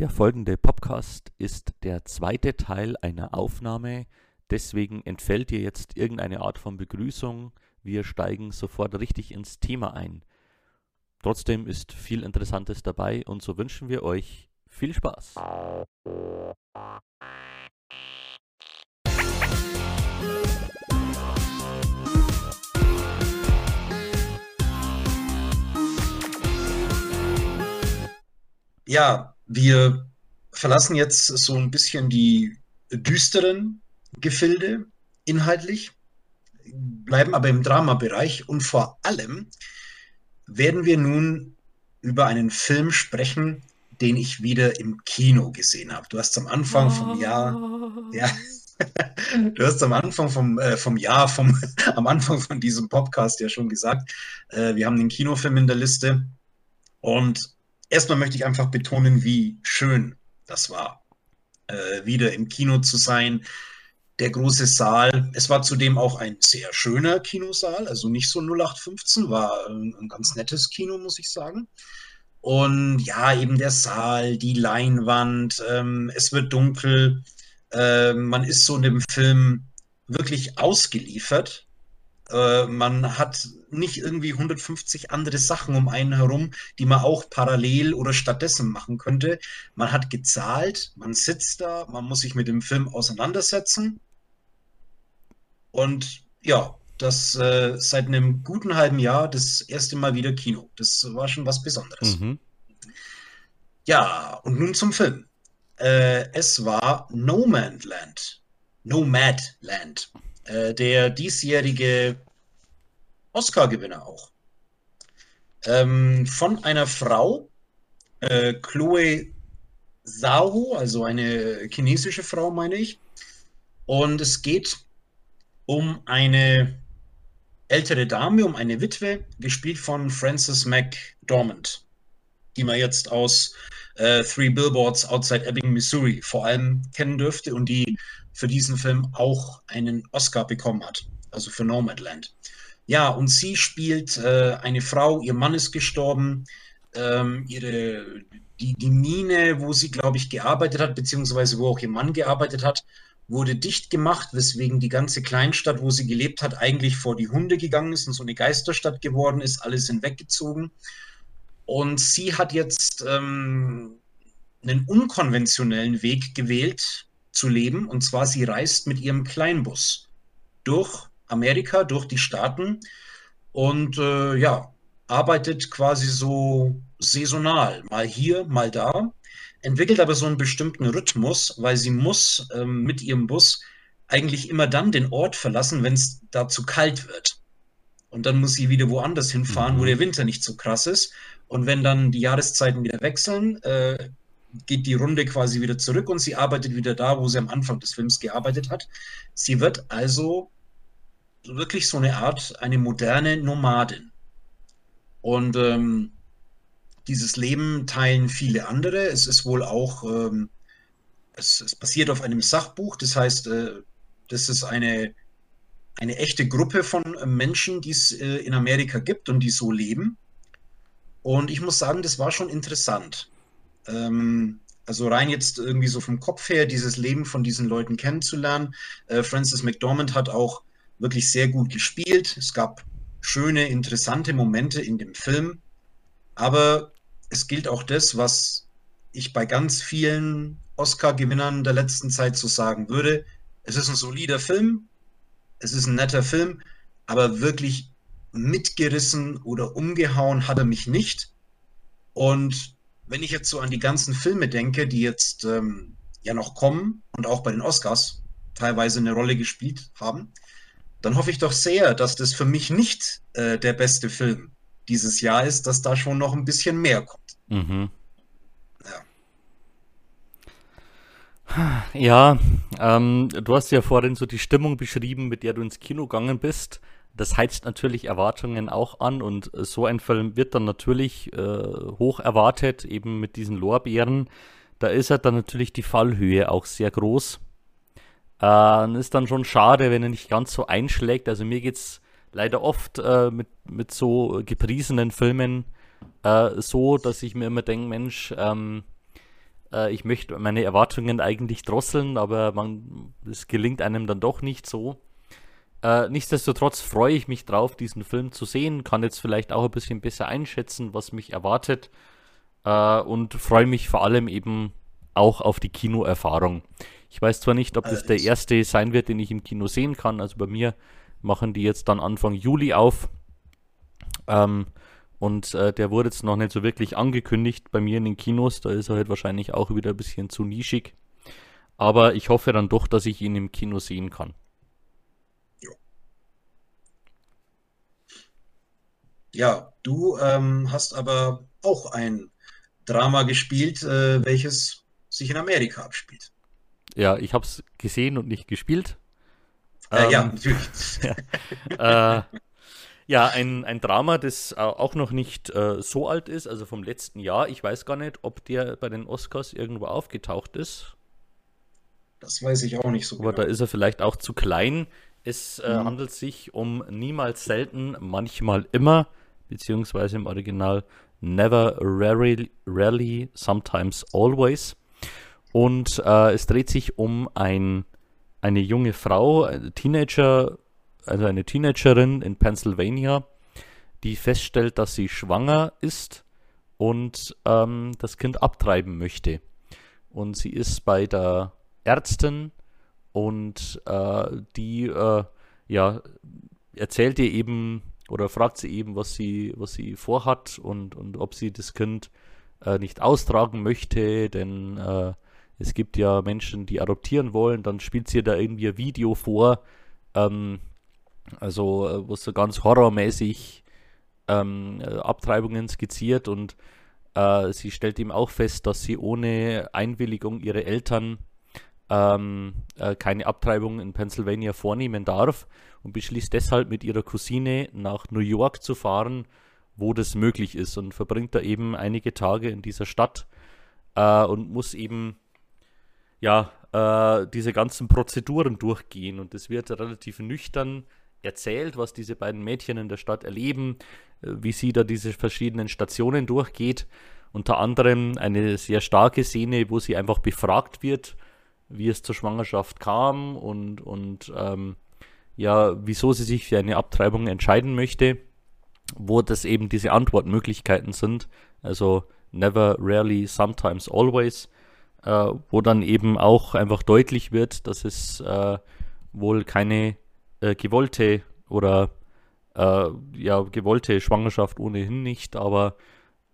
Der folgende Podcast ist der zweite Teil einer Aufnahme, deswegen entfällt dir jetzt irgendeine Art von Begrüßung. Wir steigen sofort richtig ins Thema ein. Trotzdem ist viel Interessantes dabei und so wünschen wir euch viel Spaß. Ja, wir verlassen jetzt so ein bisschen die düsteren Gefilde inhaltlich, bleiben aber im Dramabereich und vor allem werden wir nun über einen Film sprechen, den ich wieder im Kino gesehen habe. Du hast am Anfang vom Jahr, ja, du hast am Anfang vom, äh, vom Jahr, vom, am Anfang von diesem Podcast ja schon gesagt, äh, wir haben den Kinofilm in der Liste und erstmal möchte ich einfach betonen, wie schön das war, äh, wieder im Kino zu sein. Der große Saal. Es war zudem auch ein sehr schöner Kinosaal, also nicht so 0815, war ein, ganz nettes Kino, muss ich sagen. Und ja, eben der Saal, die Leinwand, ähm, es wird dunkel, äh, man ist so in dem Film wirklich ausgeliefert äh, man hat nicht irgendwie 150 andere Sachen um einen herum, die man auch parallel oder stattdessen machen könnte. Man hat gezahlt, man sitzt da, man muss sich mit dem Film auseinandersetzen. Und ja, das äh, seit einem guten halben Jahr das erste Mal wieder Kino. Das war schon was Besonderes. Mhm. Ja, und nun zum Film. Äh, es war No Man Land. Nomad Land. Äh, der diesjährige Oscar-Gewinner auch. Ähm, von einer Frau, äh, Chloe Zhao, also eine chinesische Frau, meine ich. Und es geht um eine ältere Dame, um eine Witwe, gespielt von Frances McDormand, die man jetzt aus äh, Three Billboards Outside Ebbing, Missouri vor allem kennen dürfte und die für diesen Film auch einen Oscar bekommen hat, also für Nomadland. Ja, und sie spielt äh, eine Frau, ihr Mann ist gestorben, ähm, ihre, die, die Mine, wo sie, glaube ich, gearbeitet hat, beziehungsweise wo auch ihr Mann gearbeitet hat, wurde dicht gemacht, weswegen die ganze Kleinstadt, wo sie gelebt hat, eigentlich vor die Hunde gegangen ist und so eine Geisterstadt geworden ist, alles hinweggezogen. Und sie hat jetzt ähm, einen unkonventionellen Weg gewählt zu leben, und zwar sie reist mit ihrem Kleinbus durch Amerika, durch die Staaten und äh, ja, arbeitet quasi so saisonal, mal hier, mal da, entwickelt aber so einen bestimmten Rhythmus, weil sie muss ähm, mit ihrem Bus eigentlich immer dann den Ort verlassen, wenn es da zu kalt wird. Und dann muss sie wieder woanders hinfahren, mhm. wo der Winter nicht so krass ist. Und wenn dann die Jahreszeiten wieder wechseln, äh, geht die Runde quasi wieder zurück und sie arbeitet wieder da, wo sie am Anfang des Films gearbeitet hat. Sie wird also wirklich so eine Art, eine moderne Nomadin. Und ähm, dieses Leben teilen viele andere. Es ist wohl auch, ähm, es, es, basiert auf einem Sachbuch. Das heißt, äh, das ist eine, eine echte Gruppe von Menschen, die es äh, in Amerika gibt und die so leben. Und ich muss sagen, das war schon interessant. Ähm, also rein jetzt irgendwie so vom Kopf her, dieses Leben von diesen Leuten kennenzulernen. Äh, Francis McDormand hat auch wirklich sehr gut gespielt. Es gab schöne, interessante Momente in dem Film. Aber es gilt auch das, was ich bei ganz vielen Oscar-Gewinnern der letzten Zeit so sagen würde. Es ist ein solider Film, es ist ein netter Film, aber wirklich mitgerissen oder umgehauen hat er mich nicht. Und wenn ich jetzt so an die ganzen Filme denke, die jetzt ähm, ja noch kommen und auch bei den Oscars teilweise eine Rolle gespielt haben, dann hoffe ich doch sehr, dass das für mich nicht äh, der beste Film dieses Jahr ist, dass da schon noch ein bisschen mehr kommt. Mhm. Ja, ja ähm, du hast ja vorhin so die Stimmung beschrieben, mit der du ins Kino gegangen bist. Das heizt natürlich Erwartungen auch an und so ein Film wird dann natürlich äh, hoch erwartet, eben mit diesen Lorbeeren. Da ist halt dann natürlich die Fallhöhe auch sehr groß. Äh, ist dann schon schade, wenn er nicht ganz so einschlägt. Also mir geht es leider oft äh, mit, mit so gepriesenen Filmen äh, so, dass ich mir immer denke, Mensch, ähm, Äh, ich möchte meine Erwartungen eigentlich drosseln, aber es gelingt einem dann doch nicht so. Äh, nichtsdestotrotz freue ich mich drauf, diesen Film zu sehen, kann jetzt vielleicht auch ein bisschen besser einschätzen, was mich erwartet äh, und freue mich vor allem eben auch auf die Kinoerfahrung. Ich weiß zwar nicht, ob das der erste sein wird, den ich im Kino sehen kann. Also bei mir machen die jetzt dann Anfang Juli auf. Ähm, und äh, der wurde jetzt noch nicht so wirklich angekündigt bei mir in den Kinos. Da ist er halt wahrscheinlich auch wieder ein bisschen zu nischig. Aber ich hoffe dann doch, dass ich ihn im Kino sehen kann. Ja, du ähm, hast aber auch ein Drama gespielt, äh, welches sich in Amerika abspielt. Ja, ich habe es gesehen und nicht gespielt. Äh, ähm, ja, natürlich. ja, äh, ja ein, ein Drama, das auch noch nicht äh, so alt ist, also vom letzten Jahr. Ich weiß gar nicht, ob der bei den Oscars irgendwo aufgetaucht ist. Das weiß ich auch nicht so Aber genau. da ist er vielleicht auch zu klein. Es äh, mhm. handelt sich um niemals selten, manchmal immer, beziehungsweise im Original Never, Rarely, Rarely Sometimes, Always. Und äh, es dreht sich um ein, eine junge Frau, eine Teenager, also eine Teenagerin in Pennsylvania, die feststellt, dass sie schwanger ist und ähm, das Kind abtreiben möchte. Und sie ist bei der Ärztin und äh, die äh, ja, erzählt ihr eben oder fragt sie eben, was sie, was sie vorhat und, und ob sie das Kind äh, nicht austragen möchte, denn äh, es gibt ja Menschen, die adoptieren wollen, dann spielt sie da irgendwie ein Video vor, ähm, also äh, wo so ganz horrormäßig ähm, äh, Abtreibungen skizziert und äh, sie stellt ihm auch fest, dass sie ohne Einwilligung ihrer Eltern ähm, äh, keine Abtreibung in Pennsylvania vornehmen darf und beschließt deshalb mit ihrer Cousine nach New York zu fahren, wo das möglich ist und verbringt da eben einige Tage in dieser Stadt äh, und muss eben ja äh, diese ganzen Prozeduren durchgehen und es wird relativ nüchtern erzählt, was diese beiden Mädchen in der Stadt erleben, äh, wie sie da diese verschiedenen Stationen durchgeht. Unter anderem eine sehr starke Szene, wo sie einfach befragt wird, wie es zur Schwangerschaft kam und, und ähm, ja, wieso sie sich für eine Abtreibung entscheiden möchte, wo das eben diese Antwortmöglichkeiten sind, also never, rarely, sometimes, always, äh, wo dann eben auch einfach deutlich wird, dass es äh, wohl keine äh, gewollte oder äh, ja, gewollte Schwangerschaft ohnehin nicht, aber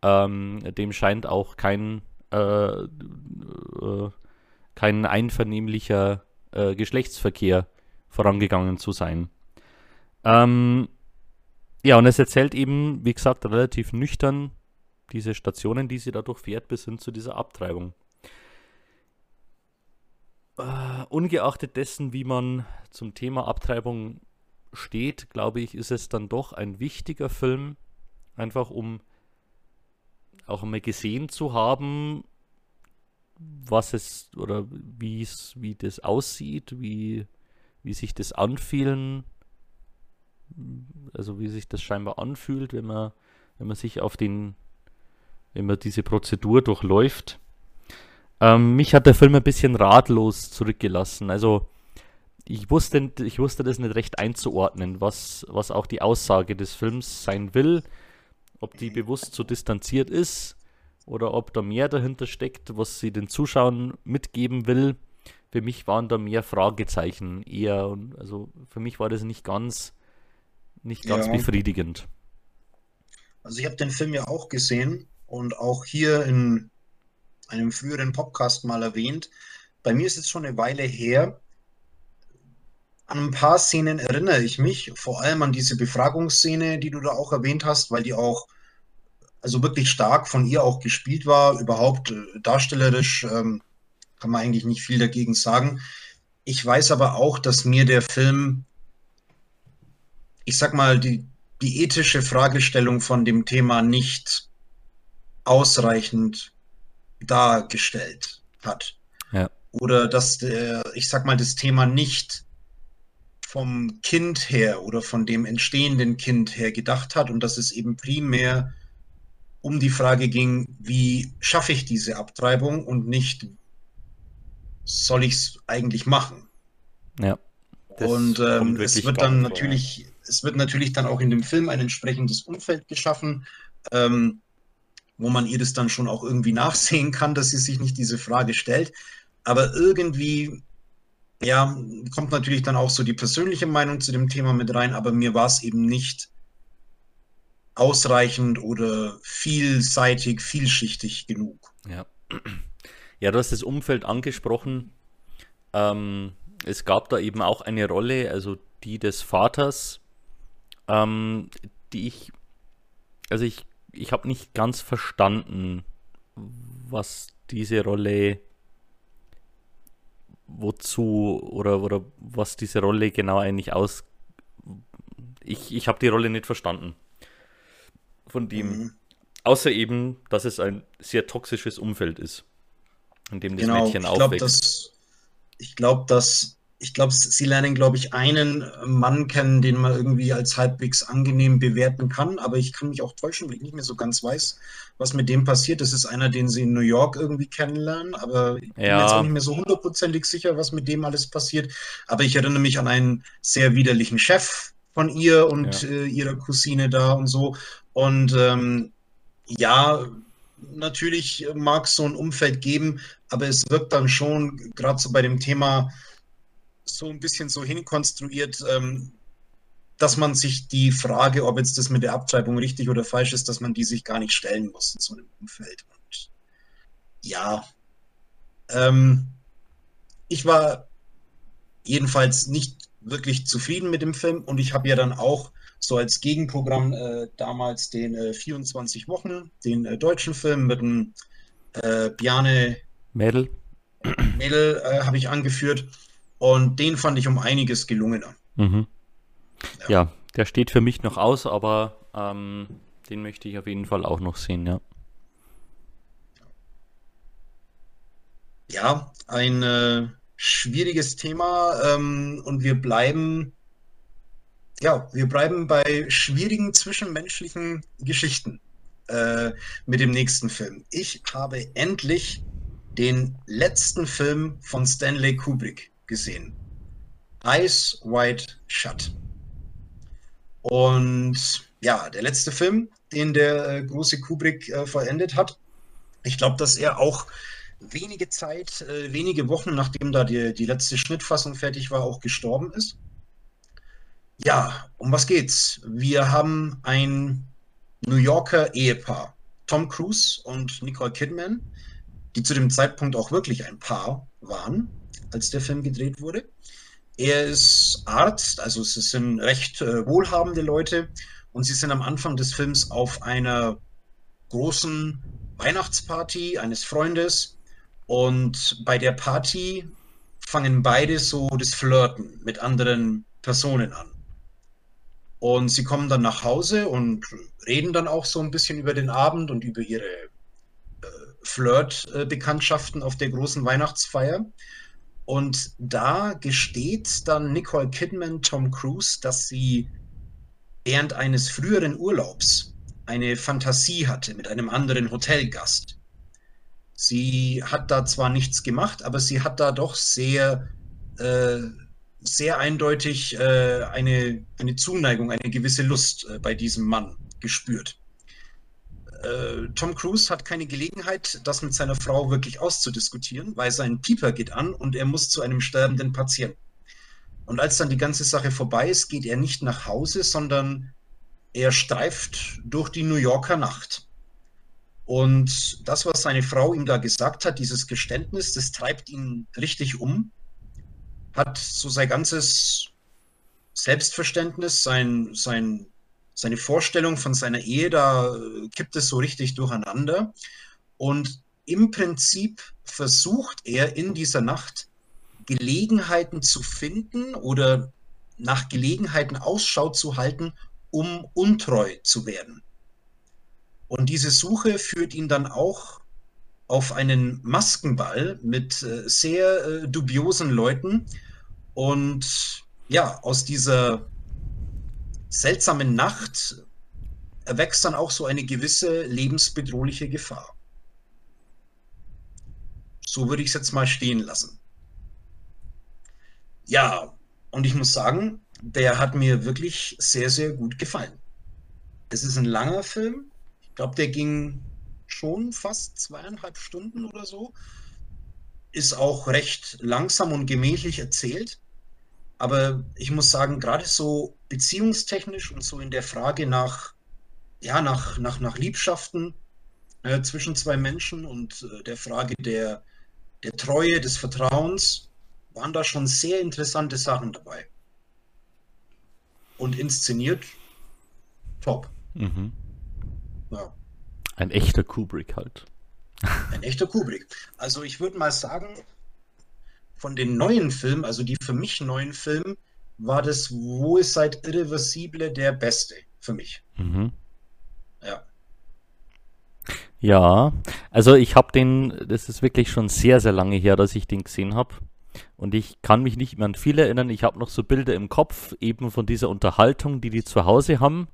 ähm, dem scheint auch kein äh, äh, kein einvernehmlicher Geschlechtsverkehr vorangegangen zu sein. Ähm, ja, und es erzählt eben, wie gesagt, relativ nüchtern diese Stationen, die sie dadurch fährt, bis hin zu dieser Abtreibung. Uh, ungeachtet dessen, wie man zum Thema Abtreibung steht, glaube ich, ist es dann doch ein wichtiger Film, einfach um auch einmal gesehen zu haben, was es oder wie es, wie das aussieht, wie, wie sich das anfühlen, also wie sich das scheinbar anfühlt, wenn man, wenn man sich auf den, wenn man diese Prozedur durchläuft. Ähm, mich hat der Film ein bisschen ratlos zurückgelassen. Also ich wusste, ich wusste das nicht recht einzuordnen, was, was auch die Aussage des Films sein will, ob die bewusst so distanziert ist oder ob da mehr dahinter steckt, was sie den Zuschauern mitgeben will. Für mich waren da mehr Fragezeichen eher und also für mich war das nicht ganz nicht ganz ja. befriedigend. Also ich habe den Film ja auch gesehen und auch hier in einem früheren Podcast mal erwähnt. Bei mir ist es schon eine Weile her. An ein paar Szenen erinnere ich mich, vor allem an diese Befragungsszene, die du da auch erwähnt hast, weil die auch also wirklich stark von ihr auch gespielt war. Überhaupt äh, darstellerisch ähm, kann man eigentlich nicht viel dagegen sagen. Ich weiß aber auch, dass mir der Film, ich sag mal, die, die ethische Fragestellung von dem Thema nicht ausreichend dargestellt hat. Ja. Oder dass der, ich sag mal, das Thema nicht vom Kind her oder von dem entstehenden Kind her gedacht hat und dass es eben primär um die Frage ging, wie schaffe ich diese Abtreibung und nicht, soll ich es eigentlich machen? Ja. Und ähm, es wird dann natürlich, vor. es wird natürlich dann auch in dem Film ein entsprechendes Umfeld geschaffen, ähm, wo man ihr das dann schon auch irgendwie nachsehen kann, dass sie sich nicht diese Frage stellt. Aber irgendwie, ja, kommt natürlich dann auch so die persönliche Meinung zu dem Thema mit rein, aber mir war es eben nicht ausreichend oder vielseitig, vielschichtig genug. Ja. Ja, du hast das Umfeld angesprochen. Ähm, es gab da eben auch eine Rolle, also die des Vaters, ähm, die ich, also ich, ich habe nicht ganz verstanden, was diese Rolle, wozu oder, oder was diese Rolle genau eigentlich aus. Ich, ich habe die Rolle nicht verstanden. Von dem, mhm. außer eben, dass es ein sehr toxisches Umfeld ist, in dem das genau, Mädchen ich glaub, aufwächst. Dass, ich glaube, dass ich glaube, sie lernen, glaube ich, einen Mann kennen, den man irgendwie als halbwegs angenehm bewerten kann. Aber ich kann mich auch täuschen, weil ich nicht mehr so ganz weiß, was mit dem passiert. Das ist einer, den sie in New York irgendwie kennenlernen. Aber ich bin ja. jetzt auch nicht mehr so hundertprozentig sicher, was mit dem alles passiert. Aber ich erinnere mich an einen sehr widerlichen Chef von ihr und ja. äh, ihrer Cousine da und so. Und ähm, ja, natürlich mag es so ein Umfeld geben, aber es wirkt dann schon, gerade so bei dem Thema so ein bisschen so hinkonstruiert, ähm, dass man sich die Frage, ob jetzt das mit der Abtreibung richtig oder falsch ist, dass man die sich gar nicht stellen muss in so einem Umfeld. Und ja, ähm, ich war jedenfalls nicht wirklich zufrieden mit dem Film und ich habe ja dann auch so als Gegenprogramm äh, damals den äh, 24 Wochen, den äh, deutschen Film mit dem äh, Bjane Mädel, Mädel äh, habe ich angeführt. Und den fand ich um einiges gelungener. Mhm. Ja. ja. der steht für mich noch aus, aber ähm, den möchte ich auf jeden Fall auch noch sehen, ja. Ja, ein äh, schwieriges Thema ähm, und wir bleiben, ja, wir bleiben bei schwierigen zwischenmenschlichen Geschichten äh, mit dem nächsten Film. Ich habe endlich den letzten Film von Stanley Kubrick gesehen. Eyes Wide Shut. Und ja, der letzte Film, den der äh, große Kubrick äh, vollendet hat. Ich glaube, dass er auch wenige Zeit, äh, wenige Wochen nachdem da die, die letzte Schnittfassung fertig war, auch gestorben ist. Ja, um was geht's? Wir haben ein New Yorker Ehepaar, Tom Cruise und Nicole Kidman, die zu dem Zeitpunkt auch wirklich ein Paar waren als der Film gedreht wurde. Er ist Arzt, also es sind recht äh, wohlhabende Leute und sie sind am Anfang des Films auf einer großen Weihnachtsparty eines Freundes und bei der Party fangen beide so das Flirten mit anderen Personen an. Und sie kommen dann nach Hause und reden dann auch so ein bisschen über den Abend und über ihre äh, Flirt-Bekanntschaften auf der großen Weihnachtsfeier. Und da gesteht dann Nicole Kidman Tom Cruise, dass sie während eines früheren Urlaubs eine Fantasie hatte mit einem anderen Hotelgast. Sie hat da zwar nichts gemacht, aber sie hat da doch sehr, äh, sehr eindeutig äh, eine, eine Zuneigung, eine gewisse Lust äh, bei diesem Mann gespürt äh, Tom Cruise hat keine Gelegenheit, das mit seiner Frau wirklich auszudiskutieren, weil sein Pieper geht an und er muss zu einem sterbenden Patienten. Und als dann die ganze Sache vorbei ist, geht er nicht nach Hause, sondern er streift durch die New Yorker Nacht. Und das, was seine Frau ihm da gesagt hat, dieses Geständnis, das treibt ihn richtig um, hat so sein ganzes Selbstverständnis, sein, sein seine Vorstellung von seiner Ehe, da kippt es so richtig durcheinander. Und im Prinzip versucht er in dieser Nacht Gelegenheiten zu finden oder nach Gelegenheiten Ausschau zu halten, um untreu zu werden. Und diese Suche führt ihn dann auch auf einen Maskenball mit äh, sehr äh, dubiosen Leuten. Und ja, aus dieser seltsame Nacht erwächst dann auch so eine gewisse lebensbedrohliche Gefahr. So würde ich es jetzt mal stehen lassen. Ja, und ich muss sagen, der hat mir wirklich sehr, sehr gut gefallen. Es ist ein langer Film. Ich glaube, der ging schon fast zweieinhalb Stunden oder so. Ist auch recht langsam und gemächlich erzählt. Aber ich muss sagen, gerade so beziehungstechnisch und so in der Frage nach, ja, nach, nach, nach Liebschaften äh, zwischen zwei Menschen und äh, der Frage der, der Treue, des Vertrauens, waren da schon sehr interessante Sachen dabei. Und inszeniert top. Mhm. Ja. Ein echter Kubrick halt. Ein echter Kubrick. Also ich würde mal sagen, von den neuen Filmen, also die für mich neuen Filme, war das Wo ist seit Irreversible der beste für mich. Mhm. Ja. Ja, also ich habe den, das ist wirklich schon sehr, sehr lange her, dass ich den gesehen habe. Und ich kann mich nicht mehr an viel erinnern. Ich habe noch so Bilder im Kopf, eben von dieser Unterhaltung, die die zu Hause haben.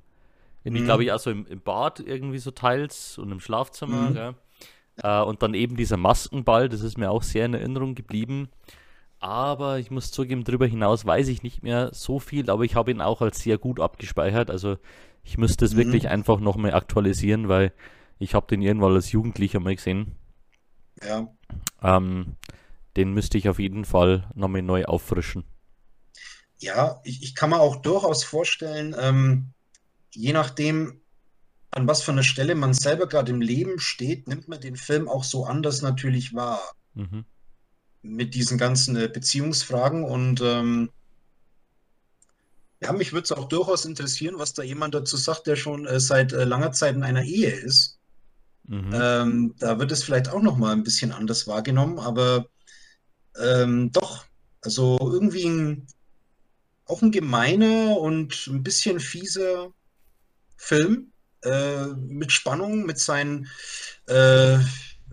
In, mhm. glaube ich, also im, im, Bad irgendwie so teils und im Schlafzimmer. Mhm. Äh, und dann eben dieser Maskenball, das ist mir auch sehr in Erinnerung geblieben. Aber ich muss zugeben, darüber hinaus weiß ich nicht mehr so viel, aber ich habe ihn auch als sehr gut abgespeichert. Also ich müsste es mhm. wirklich einfach nochmal aktualisieren, weil ich habe den irgendwann als Jugendlicher mal gesehen. Ja. Ähm, den müsste ich auf jeden Fall nochmal neu auffrischen. Ja, ich, ich kann mir auch durchaus vorstellen, ähm, je nachdem, an was für einer Stelle man selber gerade im Leben steht, nimmt man den Film auch so anders natürlich wahr. Mhm. Mit diesen ganzen äh, Beziehungsfragen und ähm, ja, mich würde es auch durchaus interessieren, was da jemand dazu sagt, der schon äh, seit äh, langer Zeit in einer Ehe ist. Mhm. Ähm, da wird es vielleicht auch noch mal ein bisschen anders wahrgenommen, aber ähm, doch, also irgendwie ein, auch ein gemeiner und ein bisschen fieser Film äh, mit Spannung, mit seinen äh,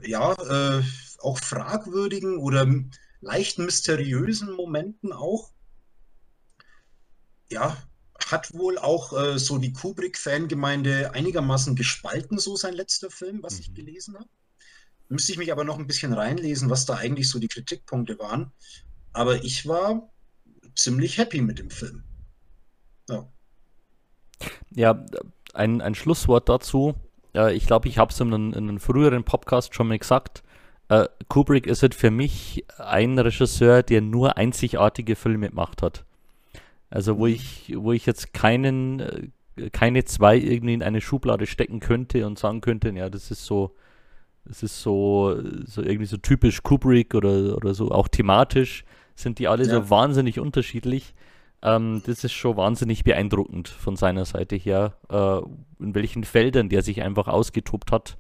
ja äh, auch fragwürdigen oder leicht mysteriösen Momenten auch. Ja, hat wohl auch äh, so die Kubrick-Fangemeinde einigermaßen gespalten, so sein letzter Film, was mhm. ich gelesen habe. Müsste ich mich aber noch ein bisschen reinlesen, was da eigentlich so die Kritikpunkte waren. Aber ich war ziemlich happy mit dem Film. Ja, ja ein, ein Schlusswort dazu. Äh, ich glaube, ich habe es in, in, einem früheren Podcast schon mal gesagt. Äh, Kubrick ist halt für mich ein Regisseur, der nur einzigartige Filme gemacht hat. Also wo ich, wo ich jetzt keinen, äh, keine zwei irgendwie in eine Schublade stecken könnte und sagen könnte, ja, das ist so es ist so, so irgendwie so typisch Kubrick oder, oder so, auch thematisch sind die alle ja. so wahnsinnig unterschiedlich. Ähm, das ist schon wahnsinnig beeindruckend von seiner Seite her, äh, in welchen Feldern der sich einfach ausgetobt hat.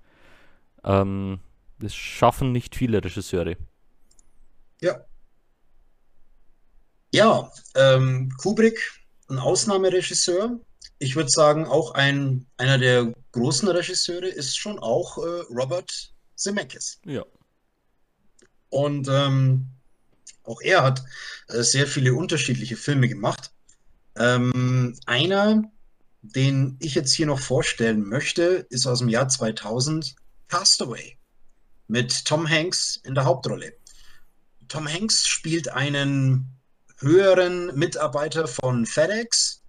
Ähm, das schaffen nicht viele Regisseure. Ja. Ja, ähm, Kubrick, ein Ausnahmeregisseur. Ich würde sagen, auch ein, einer der großen Regisseure ist schon auch äh, Robert Zemeckis. Ja. Und ähm, auch er hat äh, sehr viele unterschiedliche Filme gemacht. Ähm, einer, den ich jetzt hier noch vorstellen möchte, ist aus dem Jahr 2000 Castaway mit Tom Hanks in der Hauptrolle. Tom Hanks spielt einen höheren Mitarbeiter von FedEx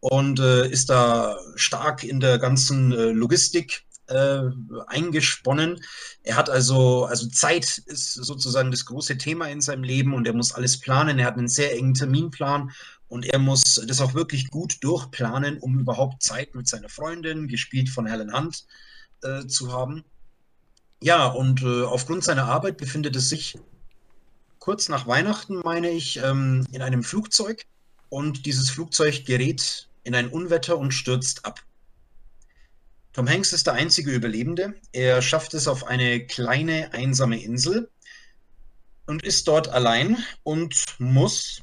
und äh, ist da stark in der ganzen äh, Logistik äh, eingesponnen. Er hat also, also Zeit ist sozusagen das große Thema in seinem Leben und er muss alles planen. Er hat einen sehr engen Terminplan und er muss das auch wirklich gut durchplanen, um überhaupt Zeit mit seiner Freundin, gespielt von Helen Hunt, äh, zu haben. Ja, und äh, aufgrund seiner Arbeit befindet es sich kurz nach Weihnachten, meine ich, ähm, in einem Flugzeug und dieses Flugzeug gerät in ein Unwetter und stürzt ab. Tom Hanks ist der einzige Überlebende. Er schafft es auf eine kleine, einsame Insel und ist dort allein und muss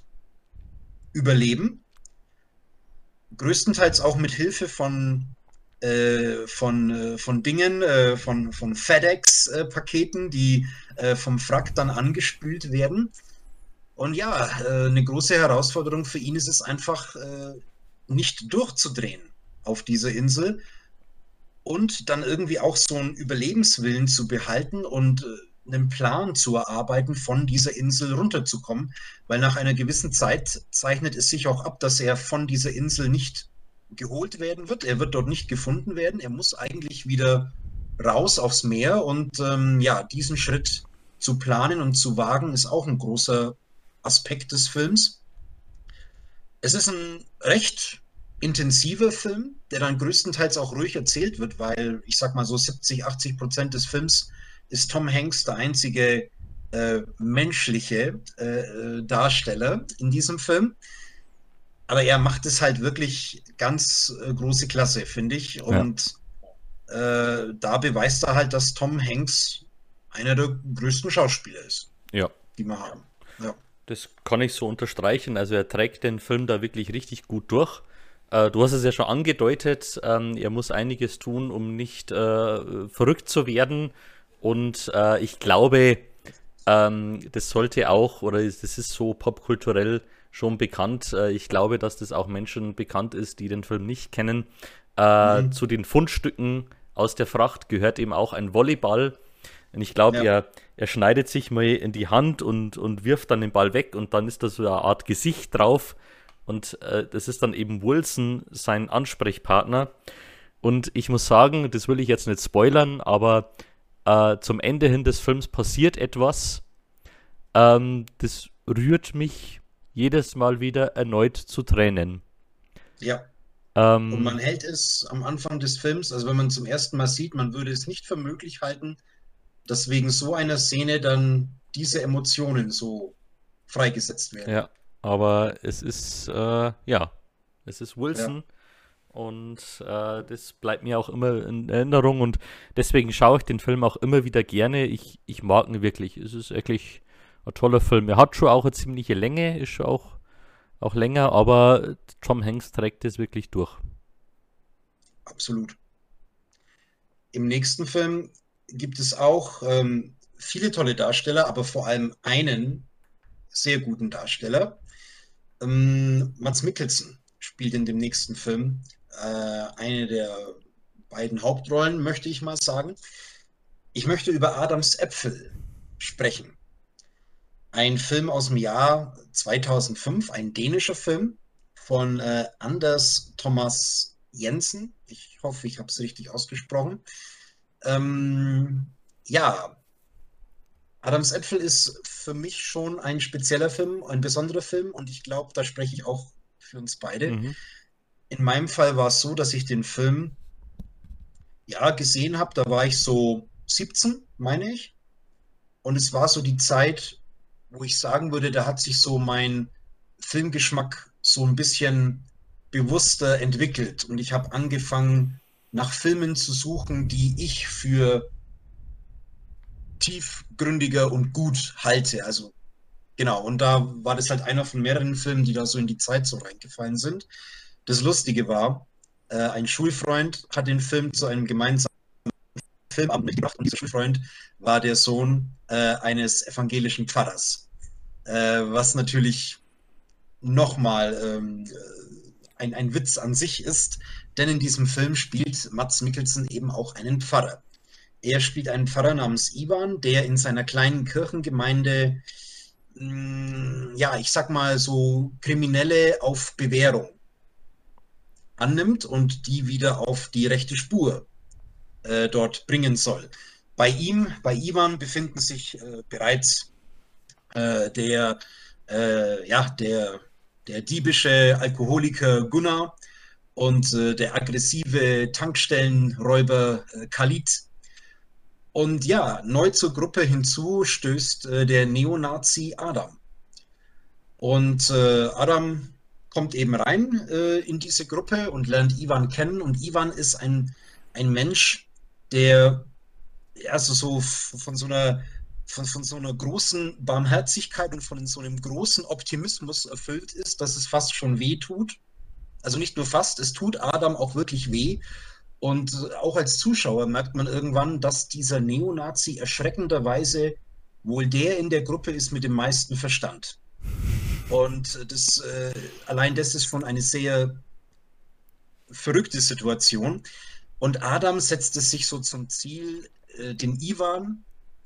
überleben. Größtenteils auch mit Hilfe von, äh, von, äh, von Dingen, äh, von, von FedEx-Paketen, die äh, vom Frack dann angespült werden. Und ja, äh, eine große Herausforderung für ihn ist es einfach, äh, nicht durchzudrehen auf dieser Insel und dann irgendwie auch so einen Überlebenswillen zu behalten und äh, einen Plan zu erarbeiten, von dieser Insel runterzukommen, weil nach einer gewissen Zeit zeichnet es sich auch ab, dass er von dieser Insel nicht geholt werden wird. Er wird dort nicht gefunden werden. Er muss eigentlich wieder raus aufs Meer und ähm, ja, diesen Schritt zu planen und zu wagen, ist auch ein großer Aspekt des Films. Es ist ein recht intensiver Film, der dann größtenteils auch ruhig erzählt wird, weil ich sag mal so 70, 80 Prozent des Films ist Tom Hanks der einzige äh, menschliche äh, Darsteller in diesem Film. Aber er macht es halt wirklich ganz äh, große Klasse, finde ich. Und ja. Äh, da beweist er halt, dass Tom Hanks einer der größten Schauspieler ist, ja. die wir haben. Ja. Das kann ich so unterstreichen. Also er trägt den Film da wirklich richtig gut durch. Äh, du hast es ja schon angedeutet, ähm, er muss einiges tun, um nicht äh, verrückt zu werden. Und äh, ich glaube, ähm, das sollte auch, oder das ist so popkulturell schon bekannt. Äh, ich glaube, dass das auch Menschen bekannt ist, die den Film nicht kennen. Äh, mhm. Zu den Fundstücken aus der Fracht gehört eben auch ein Volleyball. Und ich glaube, ja. er, er schneidet sich mal in die Hand und, und wirft dann den Ball weg und dann ist da so eine Art Gesicht drauf. Und äh, das ist dann eben Wilson, sein Ansprechpartner. Und ich muss sagen, das will ich jetzt nicht spoilern, aber äh, zum Ende hin des Films passiert etwas. Ähm, das rührt mich jedes Mal wieder erneut zu Tränen. Ja. Ähm, Und man hält es am Anfang des Films, also wenn man zum ersten Mal sieht, man würde es nicht für möglich halten, dass wegen so einer Szene dann diese Emotionen so freigesetzt werden. Ja, aber es ist, äh, ja, es ist Wilson. Ja. Und äh, das bleibt mir auch immer in Erinnerung und deswegen schaue ich den Film auch immer wieder gerne. Ich, ich mag ihn wirklich. Es ist wirklich ein toller Film. Er hat schon auch eine ziemliche Länge, ist schon auch, auch länger, aber Tom Hanks trägt es wirklich durch. Absolut. Im nächsten Film gibt es auch ähm, viele tolle Darsteller, aber vor allem einen sehr guten Darsteller. Ähm, Mats Mikkelsen spielt in dem nächsten Film äh, eine der beiden Hauptrollen, möchte ich mal sagen. Ich möchte über Adams Äpfel sprechen. Ein Film aus dem Jahr 2005, ein dänischer Film von äh, Anders Thomas Jensen. Ich hoffe, ich habe es richtig ausgesprochen. Ähm, ja, Adams Äpfel ist für mich schon ein spezieller Film, ein besonderer Film und ich glaube, da spreche ich auch für uns beide. Mhm. In meinem Fall war es so, dass ich den Film ja gesehen habe, da war ich so 17, meine ich. Und es war so die Zeit, wo ich sagen würde, da hat sich so mein Filmgeschmack so ein bisschen bewusster entwickelt und ich habe angefangen, nach Filmen zu suchen, die ich für tiefgründiger und gut halte. Also genau, und da war das halt einer von mehreren Filmen, die da so in die Zeit so reingefallen sind. Das Lustige war, äh, ein Schulfreund hat den Film zu einem gemeinsamen Filmabend mitgebracht und dieser Schulfreund war der Sohn äh, eines evangelischen Pfarrers, äh, was natürlich nochmal ähm, ein, ein Witz an sich ist, denn in diesem Film spielt Mats Mikkelsen eben auch einen Pfarrer. Er spielt einen Pfarrer namens Ivan, der in seiner kleinen Kirchengemeinde, mh, mm, ja, ich sag mal so Kriminelle auf Bewährung annimmt und die wieder auf die rechte Spur äh, dort bringen soll. Bei ihm, bei Ivan, befinden sich äh, bereits äh, der, äh, ja, der der diebische Alkoholiker Gunnar und äh, der aggressive Tankstellenräuber äh, Khalid. Und ja, neu zur Gruppe hinzu stößt äh, der Neonazi Adam. Und äh, Adam kommt eben rein äh, in diese Gruppe und lernt Ivan kennen. Und Ivan ist ein, ein Mensch, der also so von so einer von, von so einer großen Barmherzigkeit und von so einem großen Optimismus erfüllt ist, dass es fast schon weh tut. Also nicht nur fast, es tut Adam auch wirklich weh. Und auch als Zuschauer merkt man irgendwann, dass dieser Neonazi erschreckenderweise wohl der in der Gruppe ist mit dem meisten Verstand. Und das äh, allein das ist schon eine sehr verrückte Situation. Und Adam setzt es sich so zum Ziel, äh, den Ivan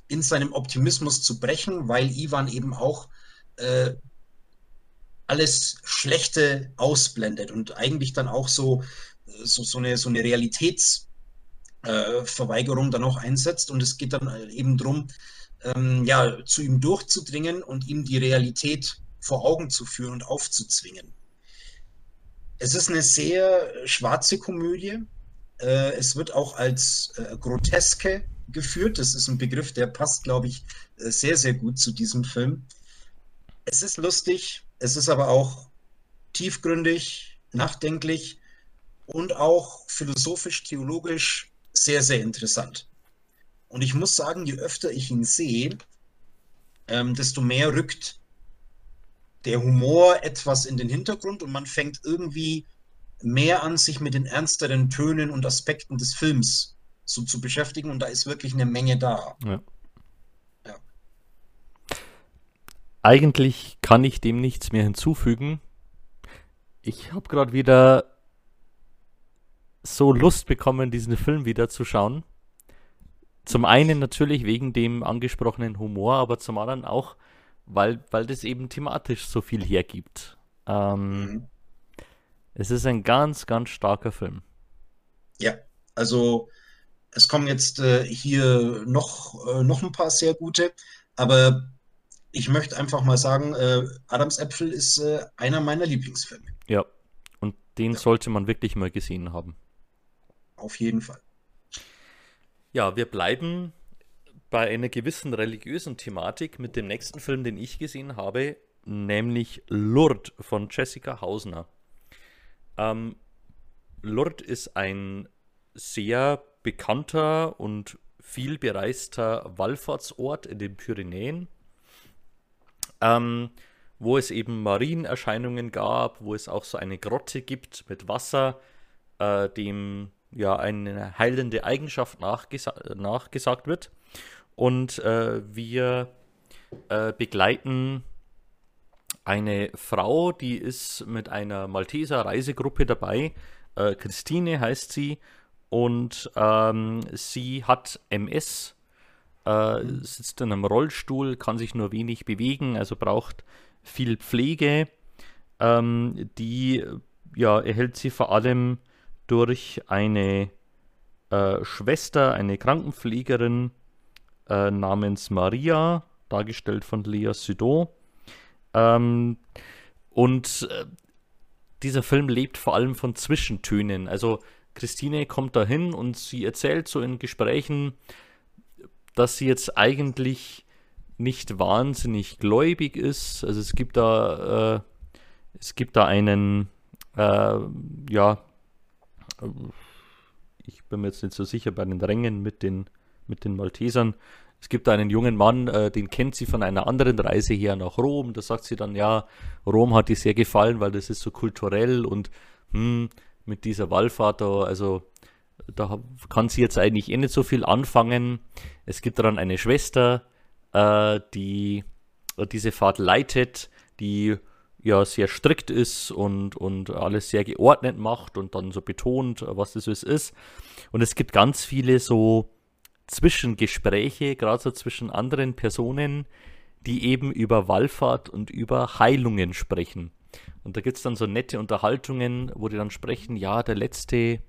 in seinem Optimismus zu brechen, weil Ivan eben auch äh, alles Schlechte ausblendet und eigentlich dann auch so, so, so eine, so eine Realitätsverweigerung äh, dann auch einsetzt. Und es geht dann eben darum, ähm, ja, zu ihm durchzudringen und ihm die Realität vor Augen zu führen und aufzuzwingen. Es ist eine sehr schwarze Komödie. Äh, es wird auch als äh, groteske geführt. Das ist ein Begriff, der passt, glaube ich, äh, sehr, sehr gut zu diesem Film. Es ist lustig, es ist aber auch tiefgründig, nachdenklich und auch philosophisch, theologisch sehr, sehr interessant. Und ich muss sagen, je öfter ich ihn sehe, ähm, desto mehr rückt der Humor etwas in den Hintergrund und man fängt irgendwie mehr an, sich mit den ernsteren Tönen und Aspekten des Films so zu beschäftigen und da ist wirklich eine Menge da. Ja. ja. Eigentlich kann ich dem nichts mehr hinzufügen. Ich habe gerade wieder so Lust bekommen, diesen Film wieder zu schauen. Zum einen natürlich wegen dem angesprochenen Humor, aber zum anderen auch, weil, weil das eben thematisch so viel hergibt. Ähm, mhm. Es ist ein ganz, ganz starker Film. Ja, also es kommen jetzt äh, hier noch, äh, noch ein paar sehr gute, aber ich möchte einfach mal sagen, äh, Adams Äpfel ist äh, einer meiner Lieblingsfilme. Ja, und den ja. sollte man wirklich mal gesehen haben. Auf jeden Fall. Ja, wir bleiben bei einer gewissen religiösen Thematik mit dem nächsten Film, den ich gesehen habe, nämlich Lourdes von Jessica Hausner. Ähm, Lourdes ist ein sehr bekannter und viel bereister Wallfahrtsort in den Pyrenäen, ähm, wo es eben Marienerscheinungen gab, wo es auch so eine Grotte gibt mit Wasser, äh, dem ja eine heilende Eigenschaft nachgesa nachgesagt wird. Und äh, wir äh, begleiten eine Frau, die ist mit einer Malteser Reisegruppe dabei. Äh, Christine heißt sie. Und ähm, sie hat MS, äh, sitzt in einem Rollstuhl, kann sich nur wenig bewegen, also braucht viel Pflege. Ähm, die ja, erhält sie vor allem durch eine äh, Schwester, eine Krankenpflegerin, äh, namens Maria, dargestellt von Lea Sudon. Ähm, und äh, dieser Film lebt vor allem von Zwischentönen. Also Christine kommt dahin und sie erzählt so in Gesprächen, dass sie jetzt eigentlich nicht wahnsinnig gläubig ist. Also es gibt da, äh, es gibt da einen, äh, ja, ich bin mir jetzt nicht so sicher bei den Rängen mit den mit den Maltesern. Es gibt einen jungen Mann, äh, den kennt sie von einer anderen Reise her nach Rom. Da sagt sie dann, ja, Rom hat ihr sehr gefallen, weil das ist so kulturell und hm, mit dieser Wallfahrt da, also da kann sie jetzt eigentlich eh nicht so viel anfangen. Es gibt dann eine Schwester, äh, die diese Fahrt leitet, die ja sehr strikt ist und, und alles sehr geordnet macht und dann so betont, was das ist. Und es gibt ganz viele so Zwischengespräche, gerade so zwischen anderen Personen, die eben über Wallfahrt und über Heilungen sprechen. Und da gibt es dann so nette Unterhaltungen, wo die dann sprechen, ja, der letzte,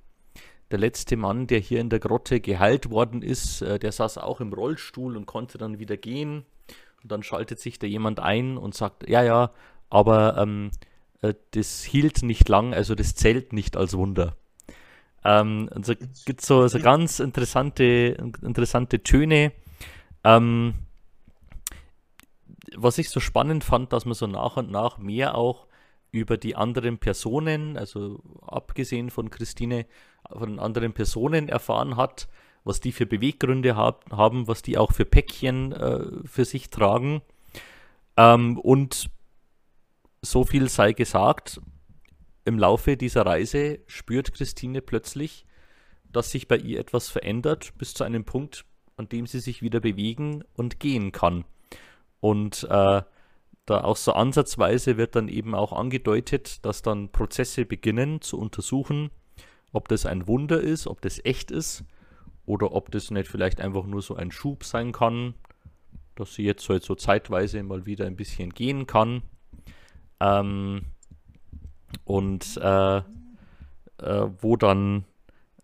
der letzte Mann, der hier in der Grotte geheilt worden ist, äh, der saß auch im Rollstuhl und konnte dann wieder gehen. Und dann schaltet sich da jemand ein und sagt, ja, ja, aber ähm, äh, das hielt nicht lang, also das zählt nicht als Wunder. Ähm, und so gibt so, so ganz interessante, interessante Töne. Ähm, was ich so spannend fand, dass man so nach und nach mehr auch über die anderen Personen, also abgesehen von Christine, von anderen Personen erfahren hat, was die für Beweggründe hab, haben, was die auch für Päckchen äh, für sich tragen. Ähm, und so viel sei gesagt, im Laufe dieser Reise spürt Christine plötzlich, dass sich bei ihr etwas verändert, bis zu einem Punkt, an dem sie sich wieder bewegen und gehen kann. Und äh, da auch so ansatzweise wird dann eben auch angedeutet, dass dann Prozesse beginnen zu untersuchen, ob das ein Wunder ist, ob das echt ist oder ob das nicht vielleicht einfach nur so ein Schub sein kann, dass sie jetzt halt so zeitweise mal wieder ein bisschen gehen kann. Ähm, und äh, äh, wo dann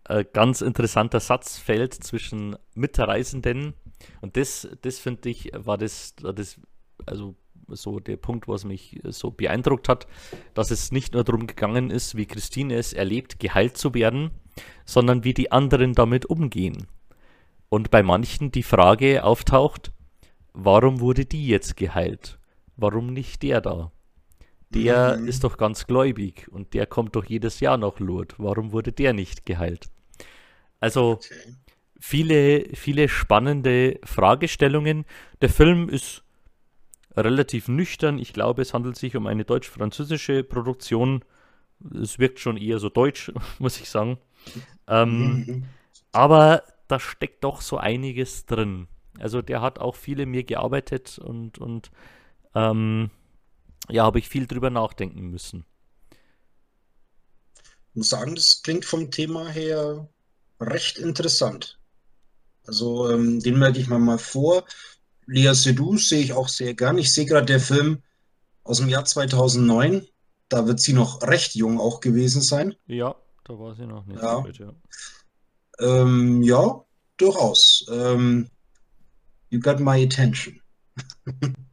ein ganz interessanter Satz fällt zwischen Mitreisenden. Und das, das finde ich, war das, das, also so der Punkt, was mich so beeindruckt hat, dass es nicht nur darum gegangen ist, wie Christine es erlebt, geheilt zu werden, sondern wie die anderen damit umgehen. Und bei manchen die Frage auftaucht, warum wurde die jetzt geheilt? Warum nicht der da? Der mhm. ist doch ganz gläubig und der kommt doch jedes Jahr nach Lourdes. Warum wurde der nicht geheilt? Also okay. viele, viele spannende Fragestellungen. Der Film ist relativ nüchtern. Ich glaube, es handelt sich um eine deutsch-französische Produktion. Es wirkt schon eher so deutsch, muss ich sagen. Ähm, mhm. Aber da steckt doch so einiges drin. Also der hat auch viele mir gearbeitet und, und ähm, ja, habe ich viel drüber nachdenken müssen. Ich muss sagen, das klingt vom Thema her recht interessant. Also ähm, den merke ich mir mal vor. Lea Seydoux sehe ich auch sehr gern. Ich sehe gerade der Film aus dem Jahr 2009. Da wird sie noch recht jung auch gewesen sein. Ja, da war sie noch nicht ja. so weit, ja. Ähm, ja, durchaus. Ähm, you got my attention.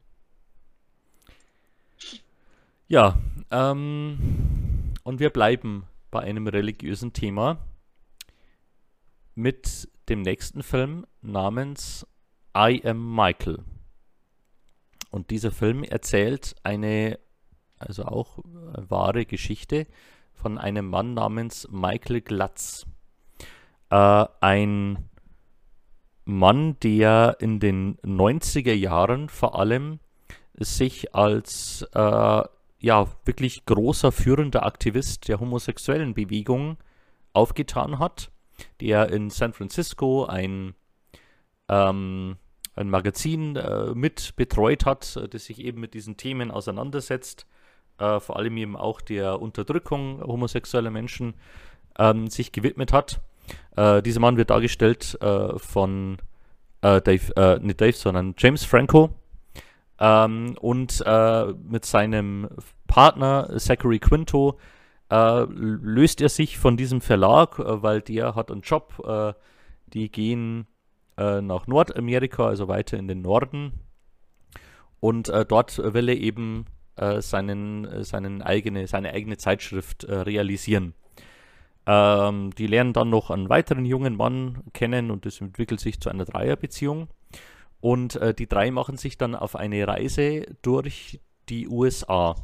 ja, ähm, und wir bleiben bei einem religiösen Thema mit dem nächsten Film namens I Am Michael. Und dieser Film erzählt eine, also auch wahre Geschichte von einem Mann namens Michael Glatz. Äh, ein Mann, der in den 90er Jahren vor allem sich als äh, ja wirklich großer führender Aktivist der homosexuellen Bewegung aufgetan hat, der in San Francisco ein ähm, ein Magazin äh, mit betreut hat, äh, das sich eben mit diesen Themen auseinandersetzt, äh, vor allem eben auch der Unterdrückung homosexueller Menschen ähm, sich gewidmet hat. Äh, dieser Mann wird dargestellt äh, von äh, Dave, nicht Dave, sondern James Franco ähm, und mit seinem Partner Zachary Quinto löst er sich von diesem Verlag, weil der hat einen Job, die gehen äh, nach Nordamerika, also weiter in den Norden. Und äh, dort will er eben äh, seinen, äh, seinen eigene, seine eigene Zeitschrift äh, realisieren. Ähm, die lernen dann noch einen weiteren jungen Mann kennen und es entwickelt sich zu einer Dreierbeziehung. Und äh, die drei machen sich dann auf eine Reise durch die USA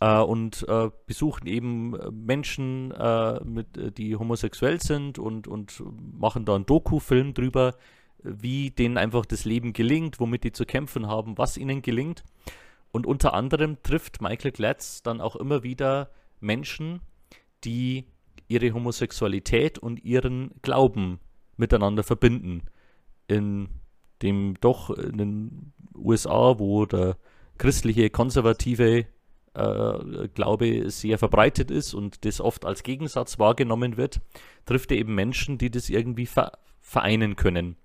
äh, und äh, besuchen eben äh, Menschen, äh, mit, äh, die homosexuell sind und, und machen da einen Doku-Film drüber, wie denen einfach das Leben gelingt, womit die zu kämpfen haben, was ihnen gelingt. Und unter anderem trifft Michael Glatz dann auch immer wieder Menschen, die ihre Homosexualität und ihren Glauben miteinander verbinden. In dem doch in den USA, wo der christliche, konservative äh, Glaube sehr verbreitet ist und das oft als Gegensatz wahrgenommen wird, trifft er eben Menschen, die das irgendwie vereinen können.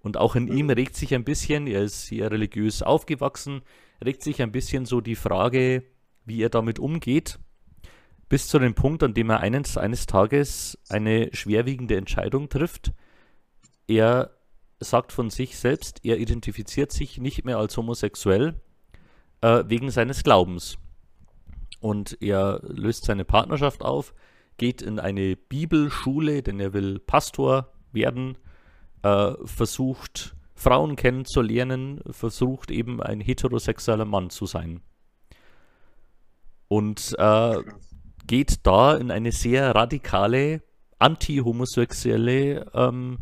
Und auch in ihm regt sich ein bisschen, er ist sehr religiös aufgewachsen, regt sich ein bisschen so die Frage, wie er damit umgeht, bis zu dem Punkt, an dem er eines, eines Tages eine schwerwiegende Entscheidung trifft. Er sagt von sich selbst, er identifiziert sich nicht mehr als homosexuell äh, wegen seines Glaubens und er löst seine Partnerschaft auf, geht in eine Bibelschule, denn er will Pastor werden, äh, versucht Frauen kennenzulernen, versucht eben ein heterosexueller Mann zu sein. Und äh, geht da in eine sehr radikale, anti-homosexuelle ähm,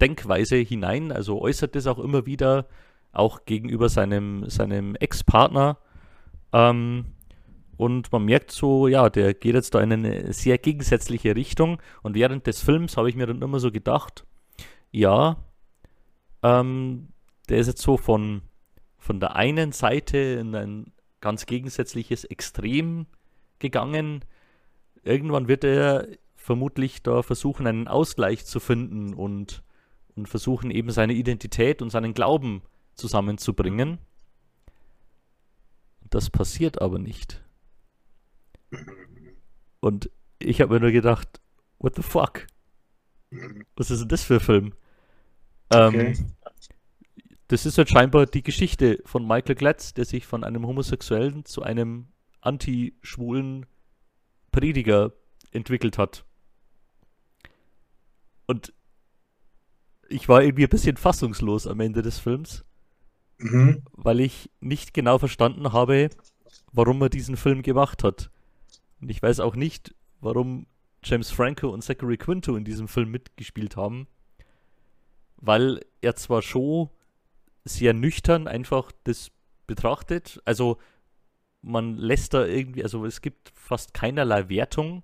Denkweise hinein, also äußert das auch immer wieder, auch gegenüber seinem, seinem Ex-Partner, ähm, und man merkt so, ja, der geht jetzt da in eine sehr gegensätzliche Richtung. Und während des Films habe ich mir dann immer so gedacht, ja, ähm, der ist jetzt so von, von der einen Seite in ein ganz gegensätzliches Extrem gegangen. Irgendwann wird er vermutlich da versuchen, einen Ausgleich zu finden und, und versuchen eben seine Identität und seinen Glauben zusammenzubringen. Das passiert aber nicht. Und ich habe mir nur gedacht, what the fuck? Was ist denn das für ein Film? Ähm, okay. Ähm, das ist halt scheinbar die Geschichte von Michael Glatz, der sich von einem Homosexuellen zu einem anti-schwulen Prediger entwickelt hat. Und ich war irgendwie ein bisschen fassungslos am Ende des Films, mhm. weil ich nicht genau verstanden habe, warum er diesen Film gemacht hat. Und ich weiß auch nicht, warum James Franco und Zachary Quinto in diesem Film mitgespielt haben, weil er zwar schon sehr nüchtern einfach das betrachtet, also man lässt da irgendwie, also es gibt fast keinerlei Wertung,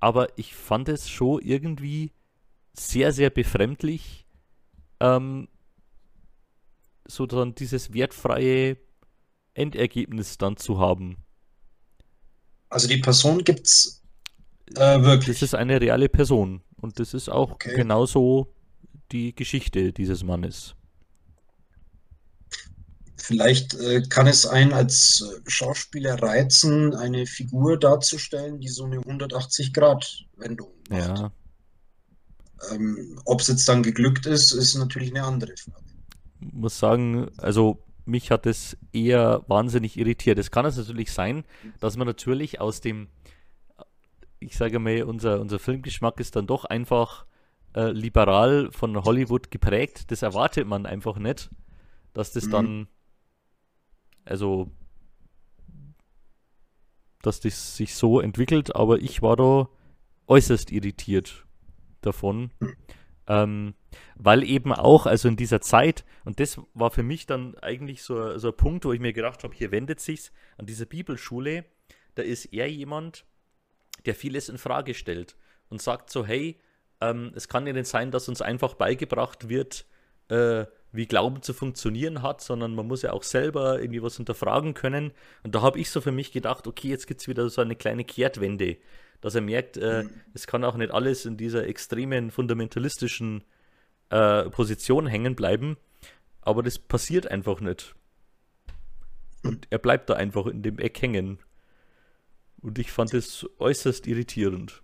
aber ich fand es schon irgendwie sehr, sehr befremdlich, ähm, so dann dieses wertfreie Endergebnis dann zu haben. Also die Person gibt's äh, wirklich. Das ist eine reale Person und das ist auch okay. genauso die Geschichte dieses Mannes. Vielleicht äh, kann es einen als Schauspieler reizen, eine Figur darzustellen, die so eine 180-Grad-Wendung macht. Ja. Ähm, Ob es jetzt dann geglückt ist, ist natürlich eine andere Frage. Ich muss sagen, also mich hat es eher wahnsinnig irritiert. Es kann es natürlich sein, dass man natürlich aus dem, ich sage mal, unser, unser Filmgeschmack ist dann doch einfach äh, liberal von Hollywood geprägt. Das erwartet man einfach nicht, dass das mhm. dann also, dass das sich so entwickelt, aber ich war da äußerst irritiert davon. Ähm, weil eben auch, also in dieser Zeit, und das war für mich dann eigentlich so, so ein Punkt, wo ich mir gedacht habe, hier wendet sich's an dieser Bibelschule, da ist er jemand, der vieles in Frage stellt und sagt so, hey, ähm, es kann ja nicht sein, dass uns einfach beigebracht wird, äh, wie Glauben zu funktionieren hat, sondern man muss ja auch selber irgendwie was hinterfragen können. Und da habe ich so für mich gedacht, okay, jetzt gibt es wieder so eine kleine Kehrtwende, dass er merkt, äh, mhm. es kann auch nicht alles in dieser extremen fundamentalistischen äh, Position hängen bleiben, aber das passiert einfach nicht. Und er bleibt da einfach in dem Eck hängen. Und ich fand es äußerst irritierend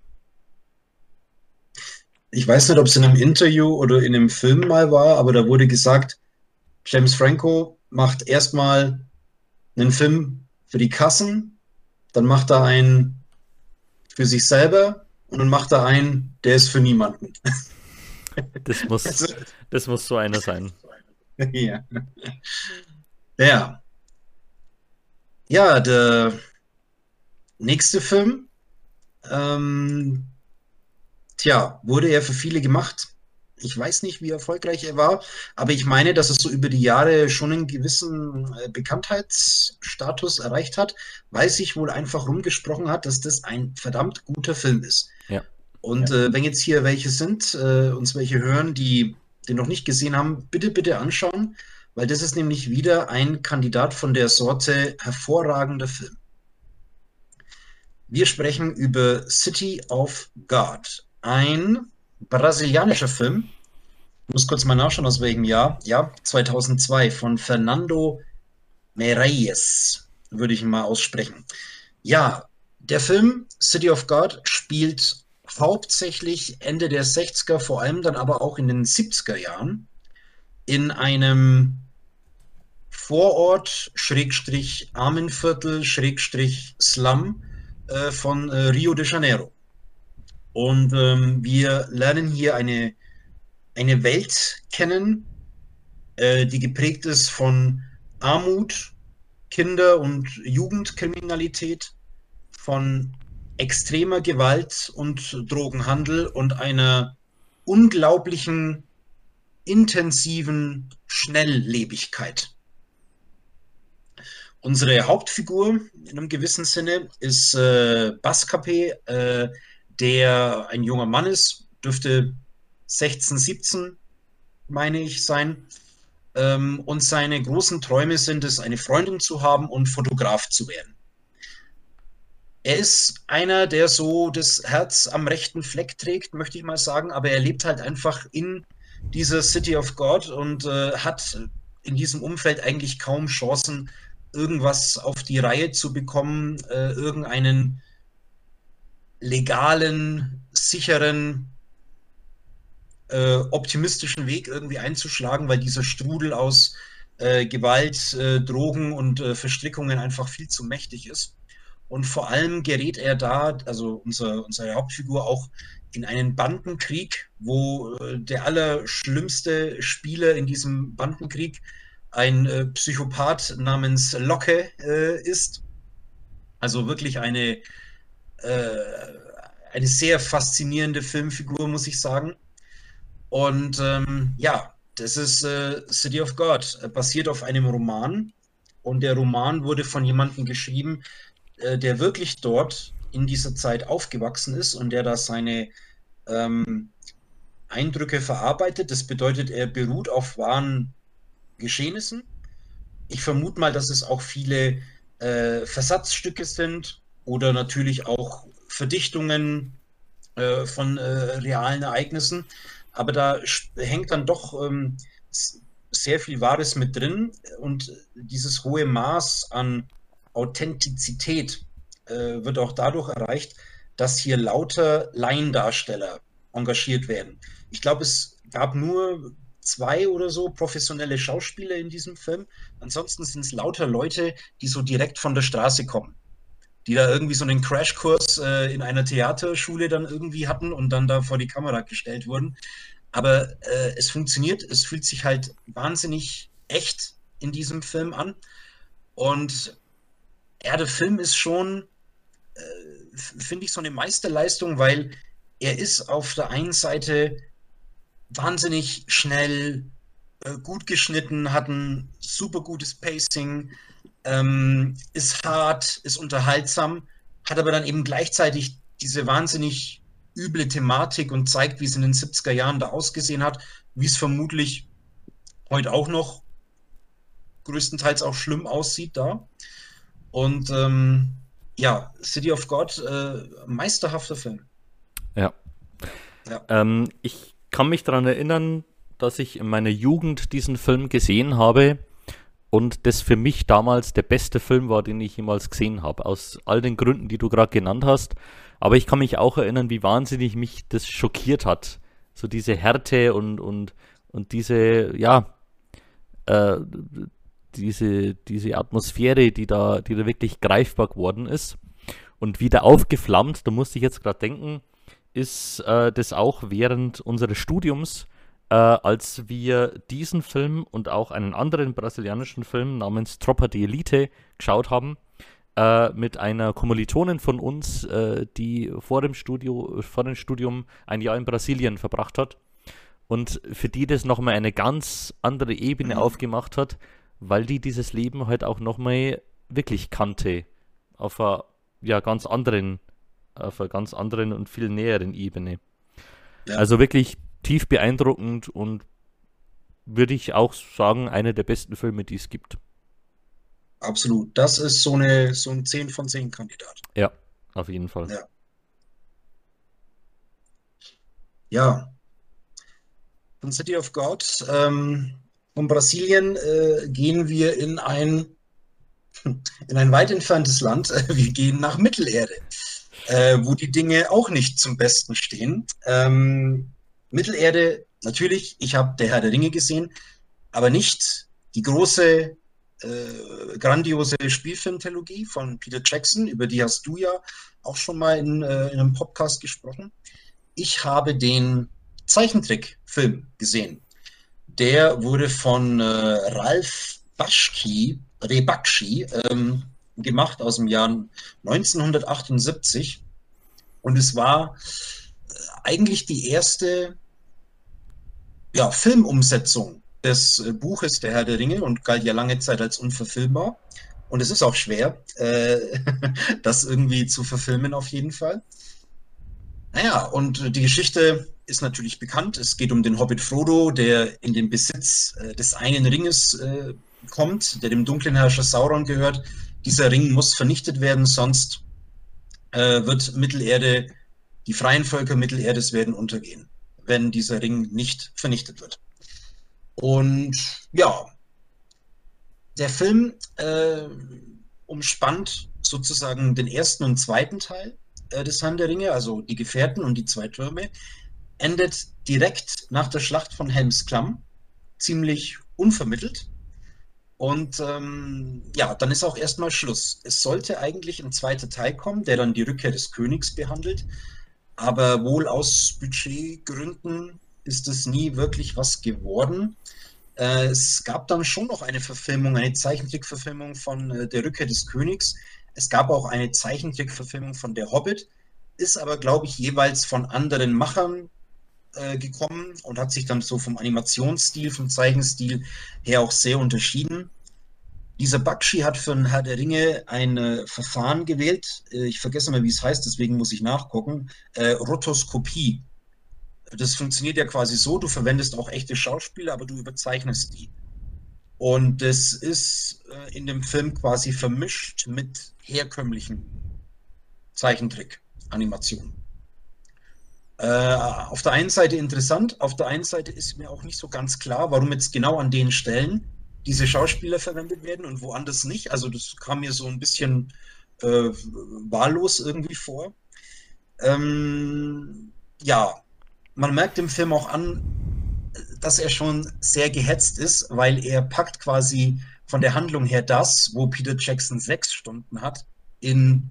ich weiß nicht, ob es in einem Interview oder in einem Film mal war, aber da wurde gesagt, James Franco macht erstmal einen Film für die Kassen, dann macht er einen für sich selber und dann macht er einen, der ist für niemanden. Das muss, also das muss so einer sein. Ja. Ja. Ja, der nächste Film, ähm, Tja, wurde er für viele gemacht. Ich weiß nicht, wie erfolgreich er war, aber ich meine, dass es so über die Jahre schon einen gewissen äh, Bekanntheitsstatus erreicht hat, weil sich wohl einfach rumgesprochen hat, dass das ein verdammt guter Film ist. Ja. Und ja. Äh, wenn jetzt hier welche sind, äh, uns welche hören, die den noch nicht gesehen haben, bitte, bitte anschauen, weil das ist nämlich wieder ein Kandidat von der Sorte hervorragender Film. Wir sprechen über City of God ein brasilianischer Film. Ich muss kurz mal nachschauen, aus welchem Jahr. Ja, 2002 von Fernando Meirelles, würde ich ihn mal aussprechen. Ja, der Film City of God spielt hauptsächlich Ende der 60er, vor allem dann aber auch in den 70er Jahren in einem Vorort, Schrägstrich Armenviertel, Schrägstrich Slum äh, von äh, Rio de Janeiro. Und ähm, wir lernen hier eine, eine Welt kennen, äh, die geprägt ist von Armut, Kinder- und Jugendkriminalität, von extremer Gewalt und Drogenhandel und einer unglaublichen, intensiven Schnelllebigkeit. Unsere Hauptfigur in einem gewissen Sinne ist äh, Baskapé, äh, der ein junger Mann ist, dürfte 16, 17, meine ich, sein. Ähm, und seine großen Träume sind es, eine Freundin zu haben und Fotograf zu werden. er ist einer, der so das Herz am rechten Fleck trägt, möchte ich mal sagen, aber er lebt halt einfach in dieser City of God und äh, hat in diesem Umfeld eigentlich kaum Chancen, irgendwas auf die Reihe zu bekommen, äh, irgendeinen legalen, sicheren, äh, optimistischen Weg irgendwie einzuschlagen, weil dieser Strudel aus äh, Gewalt, äh, Drogen und äh, Verstrickungen einfach viel zu mächtig ist. Und vor allem gerät er da, also unser, unsere Hauptfigur auch in einen Bandenkrieg, wo äh, der allerschlimmste Spieler in diesem Bandenkrieg ein Psychopath namens Locke ist. Also wirklich eine, eine sehr faszinierende Filmfigur, muss ich sagen. Und ähm, ja, das ist äh, City of God, basiert auf einem Roman. Und der Roman wurde von jemandem geschrieben, äh, der wirklich dort in dieser Zeit aufgewachsen ist und der da seine ähm, Eindrücke verarbeitet. Das bedeutet, er beruht auf wahren Geschehnissen. Ich vermute mal, dass es auch viele äh, Versatzstücke sind oder natürlich auch Verdichtungen äh, von äh, realen Ereignissen. Aber da hängt dann doch ähm, sehr viel Wahres mit drin und dieses hohe Maß an Authentizität äh, wird auch dadurch erreicht, dass hier lauter Laiendarsteller engagiert werden. Ich glaube, es gab nur zwei oder so professionelle Schauspieler in diesem Film. Ansonsten sind es lauter Leute, die so direkt von der Straße kommen. Die da irgendwie so einen Crashkurs äh, in einer Theaterschule dann irgendwie hatten und dann da vor die Kamera gestellt wurden. Aber äh, es funktioniert, es fühlt sich halt wahnsinnig echt in diesem Film an. Und ja, der Film ist schon, äh, finde ich, so eine Meisterleistung, weil er ist auf der einen Seite wahnsinnig schnell, äh, gut geschnitten, hat ein super gutes Pacing, ähm, ist hart, ist unterhaltsam, hat aber dann eben gleichzeitig diese wahnsinnig üble Thematik und zeigt, wie es in den 70er Jahren da ausgesehen hat, wie es vermutlich heute auch noch größtenteils auch schlimm aussieht da. Und ähm, ja, City of God, äh, meisterhafter Film. Ja. ja. Ähm, ich kann mich daran erinnern, dass ich in meiner Jugend diesen Film gesehen habe und das für mich damals der beste Film war, den ich jemals gesehen habe. Aus all den Gründen, die du gerade genannt hast. Aber ich kann mich auch erinnern, wie wahnsinnig mich das schockiert hat. So diese Härte und, und, und diese, ja, äh, diese, diese Atmosphäre, die da, die da wirklich greifbar geworden ist und wieder aufgeflammt, da musste ich jetzt gerade denken, ist äh, das auch während unseres Studiums, äh, als wir diesen Film und auch einen anderen brasilianischen Film namens Tropa de Elite geschaut haben, äh, mit einer Kommilitonin von uns, äh, die vor dem, Studio, vor dem Studium ein Jahr in Brasilien verbracht hat und für die das nochmal eine ganz andere Ebene mhm. aufgemacht hat, weil die dieses Leben halt auch nochmal wirklich kannte. Auf einer ja, ganz anderen, auf einer ganz anderen und viel näheren Ebene. Ja. Also wirklich tief beeindruckend und würde ich auch sagen, einer der besten Filme, die es gibt. Absolut. Das ist so, eine, so ein 10 von 10 Kandidat. Ja, auf jeden Fall. Ja. Ja. Von City of God ähm, von Brasilien äh, gehen wir in ein, in ein weit entferntes Land. Wir gehen nach Mittelerde, äh, wo die Dinge auch nicht zum Besten stehen. Ähm, Mittelerde, natürlich, ich habe Der Herr der Ringe gesehen, aber nicht die große, äh, grandiose Spielfilmtrilogie von Peter Jackson, über die hast du ja auch schon mal in, äh, in einem Podcast gesprochen. Ich habe den Zeichentrickfilm gesehen der wurde von äh, Ralf Baschki, Rebakshi, ähm, gemacht aus dem Jahr 1978. Und es war äh, eigentlich die erste ja, Filmumsetzung des äh, Buches Der Herr der Ringe und galt ja lange Zeit als unverfilmbar. Und es ist auch schwer, äh, das irgendwie zu verfilmen auf jeden Fall. Naja, und die Geschichte ist natürlich bekannt. Es geht um den Hobbit Frodo, der in den Besitz äh, des einen Ringes äh, kommt, der dem dunklen Herrscher Sauron gehört. Dieser Ring muss vernichtet werden, sonst äh, wird Mittelerde, die freien Völker Mittelerdes werden untergehen, wenn dieser Ring nicht vernichtet wird. Und ja, der Film äh, umspannt sozusagen den ersten und zweiten Teil äh, des Herrn der Ringe, also die Gefährten und die zwei Türme, endet direkt nach der Schlacht von Helms Klamm, ziemlich unvermittelt. Und ähm, ja, dann ist auch erstmal Schluss. Es sollte eigentlich ein zweiter Teil kommen, der dann die Rückkehr des Königs behandelt. Aber wohl aus Budgetgründen ist es nie wirklich was geworden. Äh, es gab dann schon noch eine Verfilmung, eine Zeichentrickverfilmung von äh, Der Rückkehr des Königs. Es gab auch eine Zeichentrickverfilmung von Der Hobbit, ist aber, glaube ich, jeweils von anderen Machern äh, gekommen und hat sich dann so vom Animationsstil, vom Zeichenstil her auch sehr unterschieden. Dieser Bakshi hat für den Herr der Ringe ein äh, Verfahren gewählt. Äh, ich vergesse mal, wie es heißt, deswegen muss ich nachgucken. Äh, Rotoskopie das funktioniert ja quasi so, du verwendest auch echte Schauspieler, aber du überzeichnest die. Und das ist äh, in dem Film quasi vermischt mit herkömmlichen Zeichentrick-Animationen. Äh, auf der einen Seite interessant, auf der einen Seite ist mir auch nicht so ganz klar, warum jetzt genau an den Stellen diese Schauspieler verwendet werden und woanders nicht. Also das kam mir so ein bisschen äh, wahllos irgendwie vor. Ähm, ja, man merkt im Film auch an, dass er schon sehr gehetzt ist, weil er packt quasi von der Handlung her das, wo Peter Jackson sechs Stunden hat, in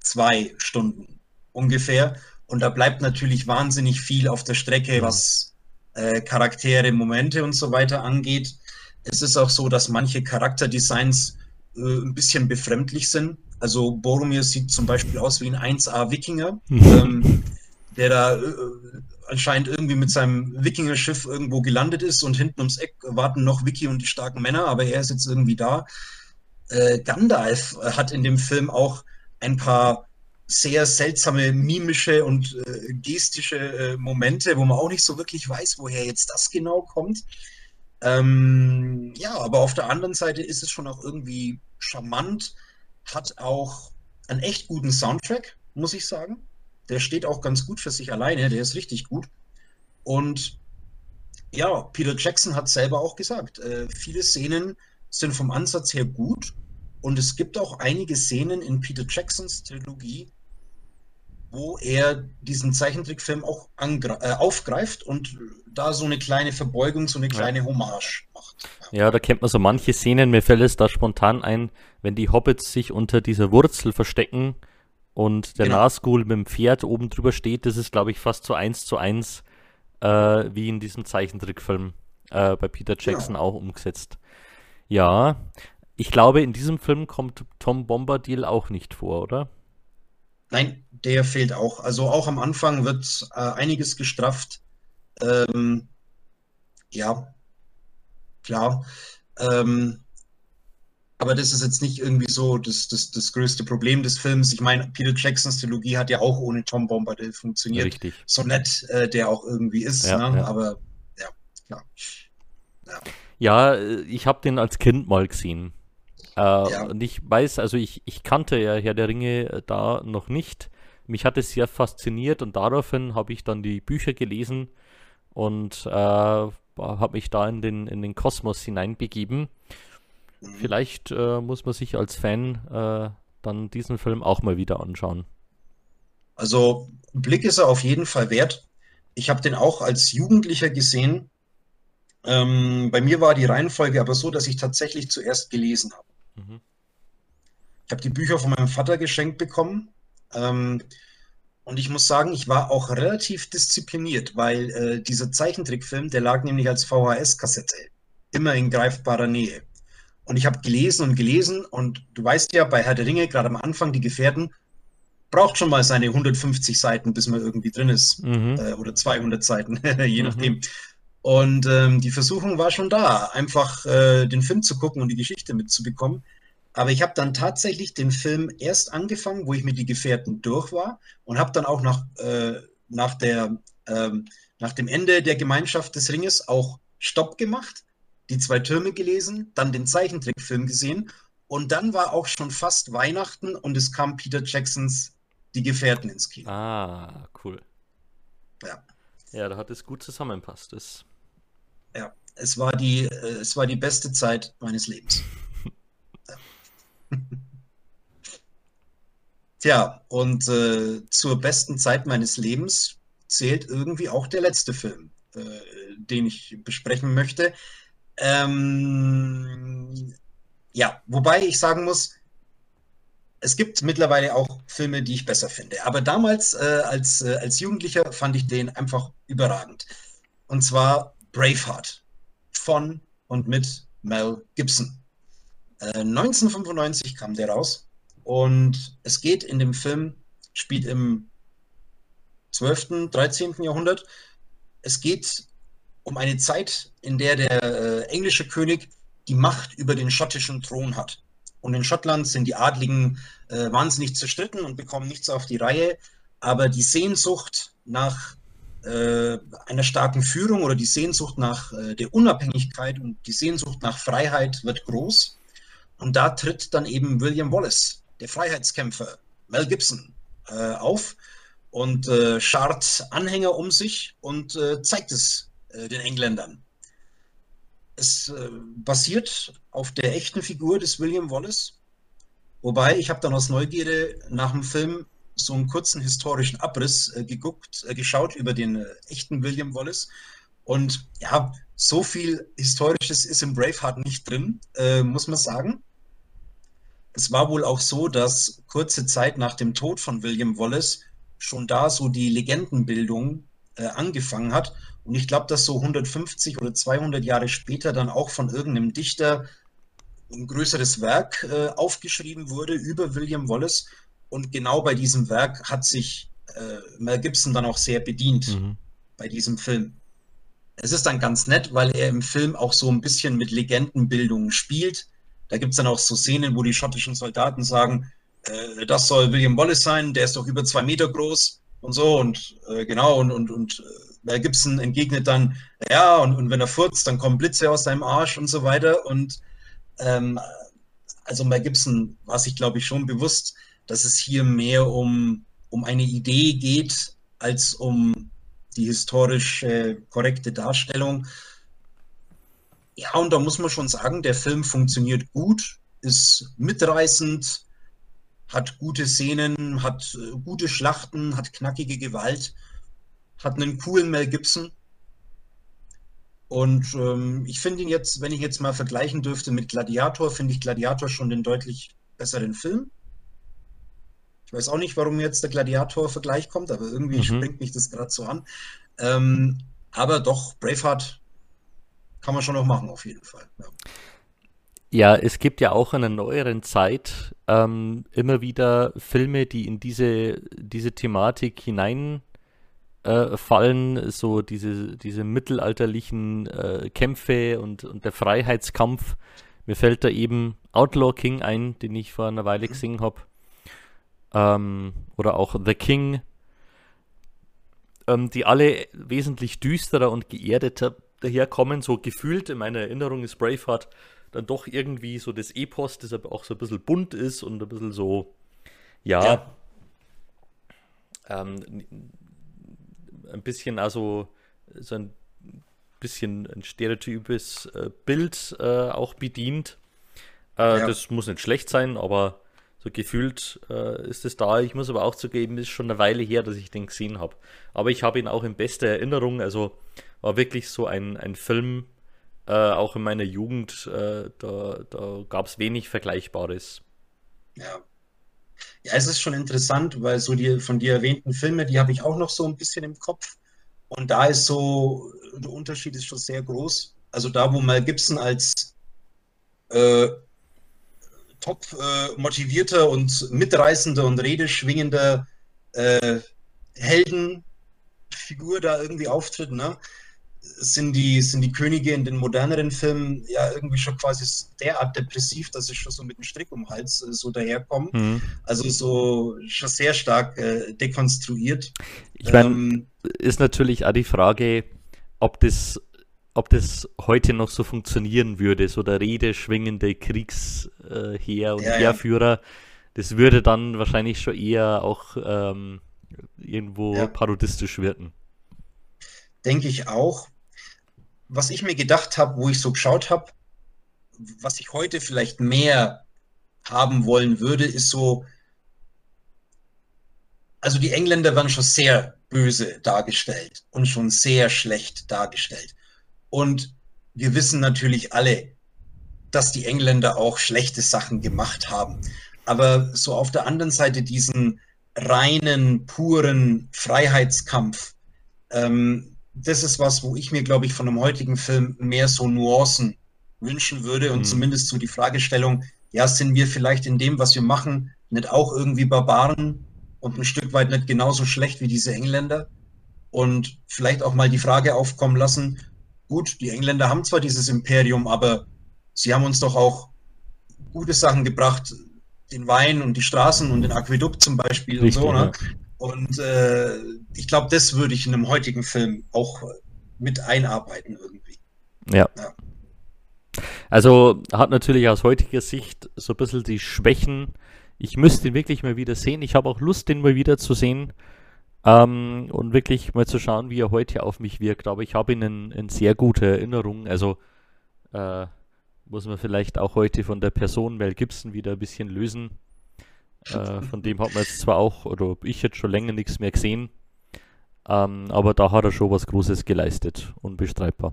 zwei Stunden ungefähr. Und da bleibt natürlich wahnsinnig viel auf der Strecke, was äh, Charaktere, Momente und so weiter angeht. Es ist auch so, dass manche Charakterdesigns äh, ein bisschen befremdlich sind. Also Boromir sieht zum Beispiel aus wie ein 1A-Wikinger. ähm, der da äh, anscheinend irgendwie mit seinem Wikinger-Schiff irgendwo gelandet ist und hinten ums Eck warten noch Wiki und die starken Männer, aber er ist jetzt irgendwie da. Äh, Gandalf hat in dem Film auch ein paar sehr seltsame mimische und äh, gestische äh, Momente, wo man auch nicht so wirklich weiß, woher jetzt das genau kommt. Ähm, ja, aber auf der anderen Seite ist es schon auch irgendwie charmant, hat auch einen echt guten Soundtrack, muss ich sagen. Der steht auch ganz gut für sich alleine, der ist richtig gut. Und ja, Peter Jackson hat selber auch gesagt, äh, viele Szenen sind vom Ansatz her gut und es gibt auch einige Szenen in Peter Jacksons Trilogie, wo er diesen Zeichentrickfilm auch äh, aufgreift und da so eine kleine Verbeugung, so eine kleine ja. Hommage macht. Ja. ja, da kennt man so manche Szenen. Mir fällt es da spontan ein, wenn die Hobbits sich unter dieser Wurzel verstecken und der genau. Nazgul mit dem Pferd oben drüber steht, das ist, glaube ich, fast so eins zu eins äh, wie in diesem Zeichentrickfilm äh, bei Peter Jackson genau. auch umgesetzt. Ja, ich glaube, in diesem Film kommt Tom Bombadil auch nicht vor, oder? Nein, der fehlt auch. Also auch am Anfang wird äh, einiges gestrafft. Ähm, ja, klar. Ähm, aber das ist jetzt nicht irgendwie so das, das, das größte Problem des Films. Ich meine, Peter Jacksons Trilogie hat ja auch ohne Tom Bombadil funktioniert. Richtig. So nett äh, der auch irgendwie ist. Ja, ne? ja. Aber ja, klar. Ja, ja ich habe den als Kind mal gesehen. Äh, ja. Und ich weiß, also ich, ich kannte ja Herr der Ringe äh, da noch nicht. Mich hat es sehr fasziniert und daraufhin habe ich dann die Bücher gelesen und äh, habe mich da in den, in den Kosmos hineinbegeben. Vielleicht äh, muss man sich als Fan äh, dann diesen Film auch mal wieder anschauen. Also Blick ist er auf jeden Fall wert. Ich habe den auch als Jugendlicher gesehen. Ähm, bei mir war die Reihenfolge aber so, dass ich tatsächlich zuerst gelesen habe. Mhm. Ich habe die Bücher von meinem Vater geschenkt bekommen. Ähm, und ich muss sagen, ich war auch relativ diszipliniert, weil äh, dieser Zeichentrickfilm, der lag nämlich als VHS-Kassette immer in greifbarer Nähe. Und ich habe gelesen und gelesen und du weißt ja, bei Herr der Ringe, gerade am Anfang, die Gefährten, braucht schon mal seine 150 Seiten, bis man irgendwie drin ist. Mhm. Äh, oder 200 Seiten, je mhm. Und ähm, die Versuchung war schon da, einfach äh, den Film zu gucken und die Geschichte mitzubekommen. Aber ich habe dann tatsächlich den Film erst angefangen, wo ich mit die Gefährten durch war und habe dann auch nach, äh, nach, der, ähm, nach dem Ende der Gemeinschaft des Ringes auch Stopp gemacht die zwei Türme gelesen, dann den Zeichentrickfilm gesehen und dann war auch schon fast Weihnachten und es kam Peter Jacksons Die Gefährten ins Kino. Ah, cool. Ja. Ja, da hat es gut zusammenpasst. Das ja, es war die, äh, es war die beste Zeit meines Lebens. Tja, und äh, zur besten Zeit meines Lebens zählt irgendwie auch der letzte Film, äh, den ich besprechen möchte. Ähm, ja, wobei ich sagen muss, es gibt mittlerweile auch Filme, die ich besser finde. Aber damals äh, als, äh, als Jugendlicher fand ich den einfach überragend. Und zwar Braveheart von und mit Mel Gibson. Äh, 1995 kam der raus und es geht in dem Film, spielt im 12., 13. Jahrhundert. Es geht um eine Zeit, in der der äh, englische König die Macht über den schottischen Thron hat. Und in Schottland sind die Adligen äh, wahnsinnig zerstritten und bekommen nichts auf die Reihe. Aber die Sehnsucht nach einer starken Führung oder die Sehnsucht nach äh, der Unabhängigkeit und die Sehnsucht nach Freiheit wird groß. Und da tritt dann eben William Wallace, der Freiheitskämpfer, Mel Gibson, äh, auf und äh, schart Anhänger um sich und äh, zeigt es den Engländern. Es basiert auf der echten Figur des William Wallace. Wobei ich habe dann aus Neugierde nach dem Film so einen kurzen historischen Abriss äh, geguckt, äh, geschaut über den äh, echten William Wallace. Und ja, so viel Historisches ist im Braveheart nicht drin, äh, muss man sagen. Es war wohl auch so, dass kurze Zeit nach dem Tod von William Wallace schon da so die Legendenbildung äh, angefangen hat. Und ich glaube, dass so 150 oder 200 Jahre später dann auch von irgendeinem Dichter ein größeres Werk äh, aufgeschrieben wurde über William Wallace. Und genau bei diesem Werk hat sich äh, Mel Gibson dann auch sehr bedient, mhm. bei diesem Film. Es ist dann ganz nett, weil er im Film auch so ein bisschen mit Legendenbildung spielt. Da gibt es dann auch so Szenen, wo die schottischen Soldaten sagen, äh, das soll William Wallace sein, der ist doch über zwei Meter groß und so. Und äh, genau, und, und, und äh, Mel Gibson entgegnet dann, ja, und, und wenn er furzt, dann kommen Blitze aus seinem Arsch und so weiter. Und ähm, also Mel Gibson war sich, glaube ich, schon bewusst, dass es hier mehr um, um eine Idee geht, als um die historisch äh, korrekte Darstellung. Ja, und da muss man schon sagen, der Film funktioniert gut, ist mitreißend, hat gute Szenen, hat äh, gute Schlachten, hat knackige Gewalt, hat einen coolen Mel Gibson. Und ähm, ich finde ihn jetzt, wenn ich jetzt mal vergleichen dürfte mit Gladiator, finde ich Gladiator schon den deutlich besseren Film. Ich weiß auch nicht, warum jetzt der Gladiator-Vergleich kommt, aber irgendwie mhm. springt mich das gerade so an. Ähm, aber doch, Braveheart kann man schon noch machen, auf jeden Fall. Ja. Ja, es gibt ja auch in der neueren Zeit ähm, immer wieder Filme, die in diese, diese Thematik hineinfallen, äh, so diese, diese mittelalterlichen äh, Kämpfe und, und der Freiheitskampf. Mir fällt da eben Outlaw King ein, den ich vor einer Weile mhm. gesehen habe ähm, oder auch The King, ähm, die alle wesentlich düsterer und geerdeter daherkommen. So gefühlt in meiner Erinnerung ist Braveheart dann doch irgendwie so das Epos, das aber auch so ein bisschen bunt ist und ein bisschen so, ja, ja. Ähm, ein bisschen also so ein bisschen ein stereotypes äh, Bild äh, auch bedient. Äh, ja. Das muss nicht schlecht sein, aber so gefühlt äh, ist es da. Ich muss aber auch zugeben, ist schon eine Weile her, dass ich den gesehen habe. Aber ich habe ihn auch in bester Erinnerung. Also war wirklich so ein, ein Film, äh, auch in meiner Jugend, äh, da, da gab es wenig Vergleichbares. Ja. Ja, es ist schon interessant, weil so die von dir erwähnten Filme, die habe ich auch noch so ein bisschen im Kopf. Und da ist so, der Unterschied ist schon sehr groß. Also da, wo Mel Gibson als äh, top äh, motivierter und mitreißender und redeschwingender äh, Heldenfigur da irgendwie auftritt, ne? sind die, sind die Könige in den moderneren Filmen ja irgendwie schon quasi derart depressiv, dass sie schon so mit dem Strick um den Hals äh, so daherkommen. Mhm. Also so schon sehr stark äh, dekonstruiert. Ich meine, ähm, ist natürlich auch die Frage, ob das ob das heute noch so funktionieren würde, so der redeschwingende Kriegsheer äh, und ja, Heerführer. das würde dann wahrscheinlich schon eher auch ähm, irgendwo ja. parodistisch wirken. Denke ich auch. Was ich mir gedacht habe, wo ich so geschaut habe, was ich heute vielleicht mehr haben wollen würde, ist so, also die Engländer werden schon sehr böse dargestellt und schon sehr schlecht dargestellt. Und wir wissen natürlich alle, dass die Engländer auch schlechte Sachen gemacht haben. Aber so auf der anderen Seite diesen reinen, puren Freiheitskampf, ähm, das ist was, wo ich mir, glaube ich, von einem heutigen Film mehr so Nuancen wünschen würde und mhm. zumindest so die Fragestellung, ja, sind wir vielleicht in dem, was wir machen, nicht auch irgendwie Barbaren und ein Stück weit nicht genauso schlecht wie diese Engländer? Und vielleicht auch mal die Frage aufkommen lassen, gut, die Engländer haben zwar dieses Imperium, aber sie haben uns doch auch gute Sachen gebracht, den Wein und die Straßen und den Aquädukt zum Beispiel Richtig, und so. Ne? Ja. Und äh, ich glaube, das würde ich in einem heutigen Film auch mit einarbeiten irgendwie. Ja. ja. Also hat natürlich aus heutiger Sicht so ein bisschen die Schwächen. Ich müsste ihn wirklich mal wieder sehen. Ich habe auch Lust, den mal wieder zu sehen. Ähm, und wirklich mal zu schauen, wie er heute auf mich wirkt. Aber ich habe ihn in, in sehr gute Erinnerung. Also äh, muss man vielleicht auch heute von der Person Mel Gibson wieder ein bisschen lösen. Äh, von dem hat man jetzt zwar auch, oder ich jetzt schon länger nichts mehr gesehen, ähm, aber da hat er schon was Großes geleistet, unbestreitbar.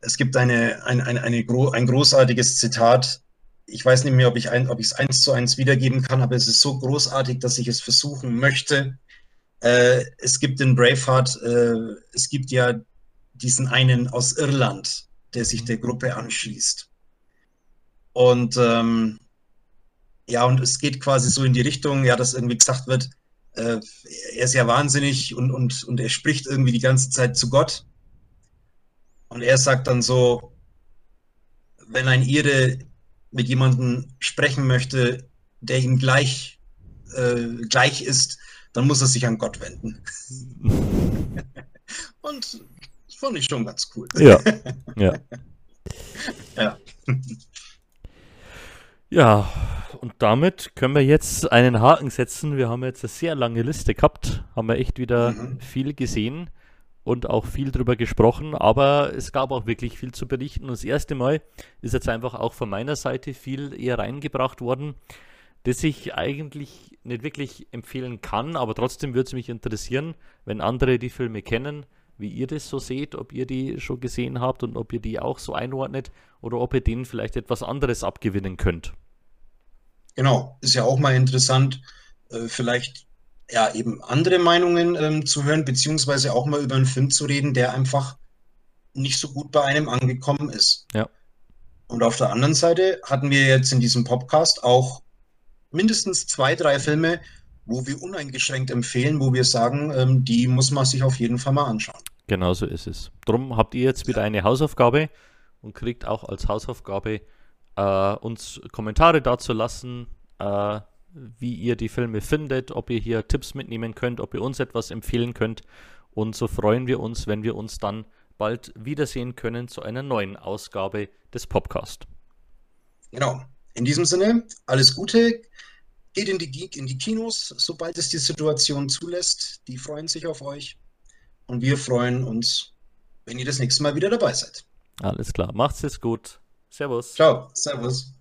Es gibt eine, ein, eine, eine gro ein großartiges Zitat. Ich weiß nicht mehr, ob ich es eins zu eins wiedergeben kann, aber es ist so großartig, dass ich es versuchen möchte. Äh, es gibt in Braveheart, äh, es gibt ja diesen einen aus Irland, der sich der Gruppe anschließt. Und ähm, ja, und es geht quasi so in die Richtung, ja, dass irgendwie gesagt wird, äh, er ist ja wahnsinnig und, und, und er spricht irgendwie die ganze Zeit zu Gott. Und er sagt dann so, wenn ein Ire mit jemandem sprechen möchte, der ihm gleich, äh, gleich ist, dann muss er sich an Gott wenden. und das fand ich schon ganz cool. Ja, ja. ja. Ja, und damit können wir jetzt einen Haken setzen. Wir haben jetzt eine sehr lange Liste gehabt, haben wir echt wieder mhm. viel gesehen und auch viel drüber gesprochen, aber es gab auch wirklich viel zu berichten. Und das erste Mal ist jetzt einfach auch von meiner Seite viel eher reingebracht worden, das ich eigentlich nicht wirklich empfehlen kann, aber trotzdem würde es mich interessieren, wenn andere die Filme kennen, wie ihr das so seht, ob ihr die schon gesehen habt und ob ihr die auch so einordnet oder ob ihr denen vielleicht etwas anderes abgewinnen könnt. Genau, ist ja auch mal interessant, äh, vielleicht ja eben andere Meinungen ähm, zu hören, beziehungsweise auch mal über einen Film zu reden, der einfach nicht so gut bei einem angekommen ist. Ja. Und auf der anderen Seite hatten wir jetzt in diesem Podcast auch mindestens zwei, drei Filme, wo wir uneingeschränkt empfehlen, wo wir sagen, ähm, die muss man sich auf jeden Fall mal anschauen. Genau so ist es. Drum habt ihr jetzt wieder eine Hausaufgabe und kriegt auch als Hausaufgabe äh, uns Kommentare dazu lassen, äh, wie ihr die Filme findet, ob ihr hier Tipps mitnehmen könnt, ob ihr uns etwas empfehlen könnt. Und so freuen wir uns, wenn wir uns dann bald wiedersehen können zu einer neuen Ausgabe des Podcast. Genau. In diesem Sinne, alles Gute. Geht in die, in die Kinos, sobald es die Situation zulässt. Die freuen sich auf euch. Und wir freuen uns, wenn ihr das nächste Mal wieder dabei seid. Alles klar. Macht's es gut. Servus. Ciao. Servus.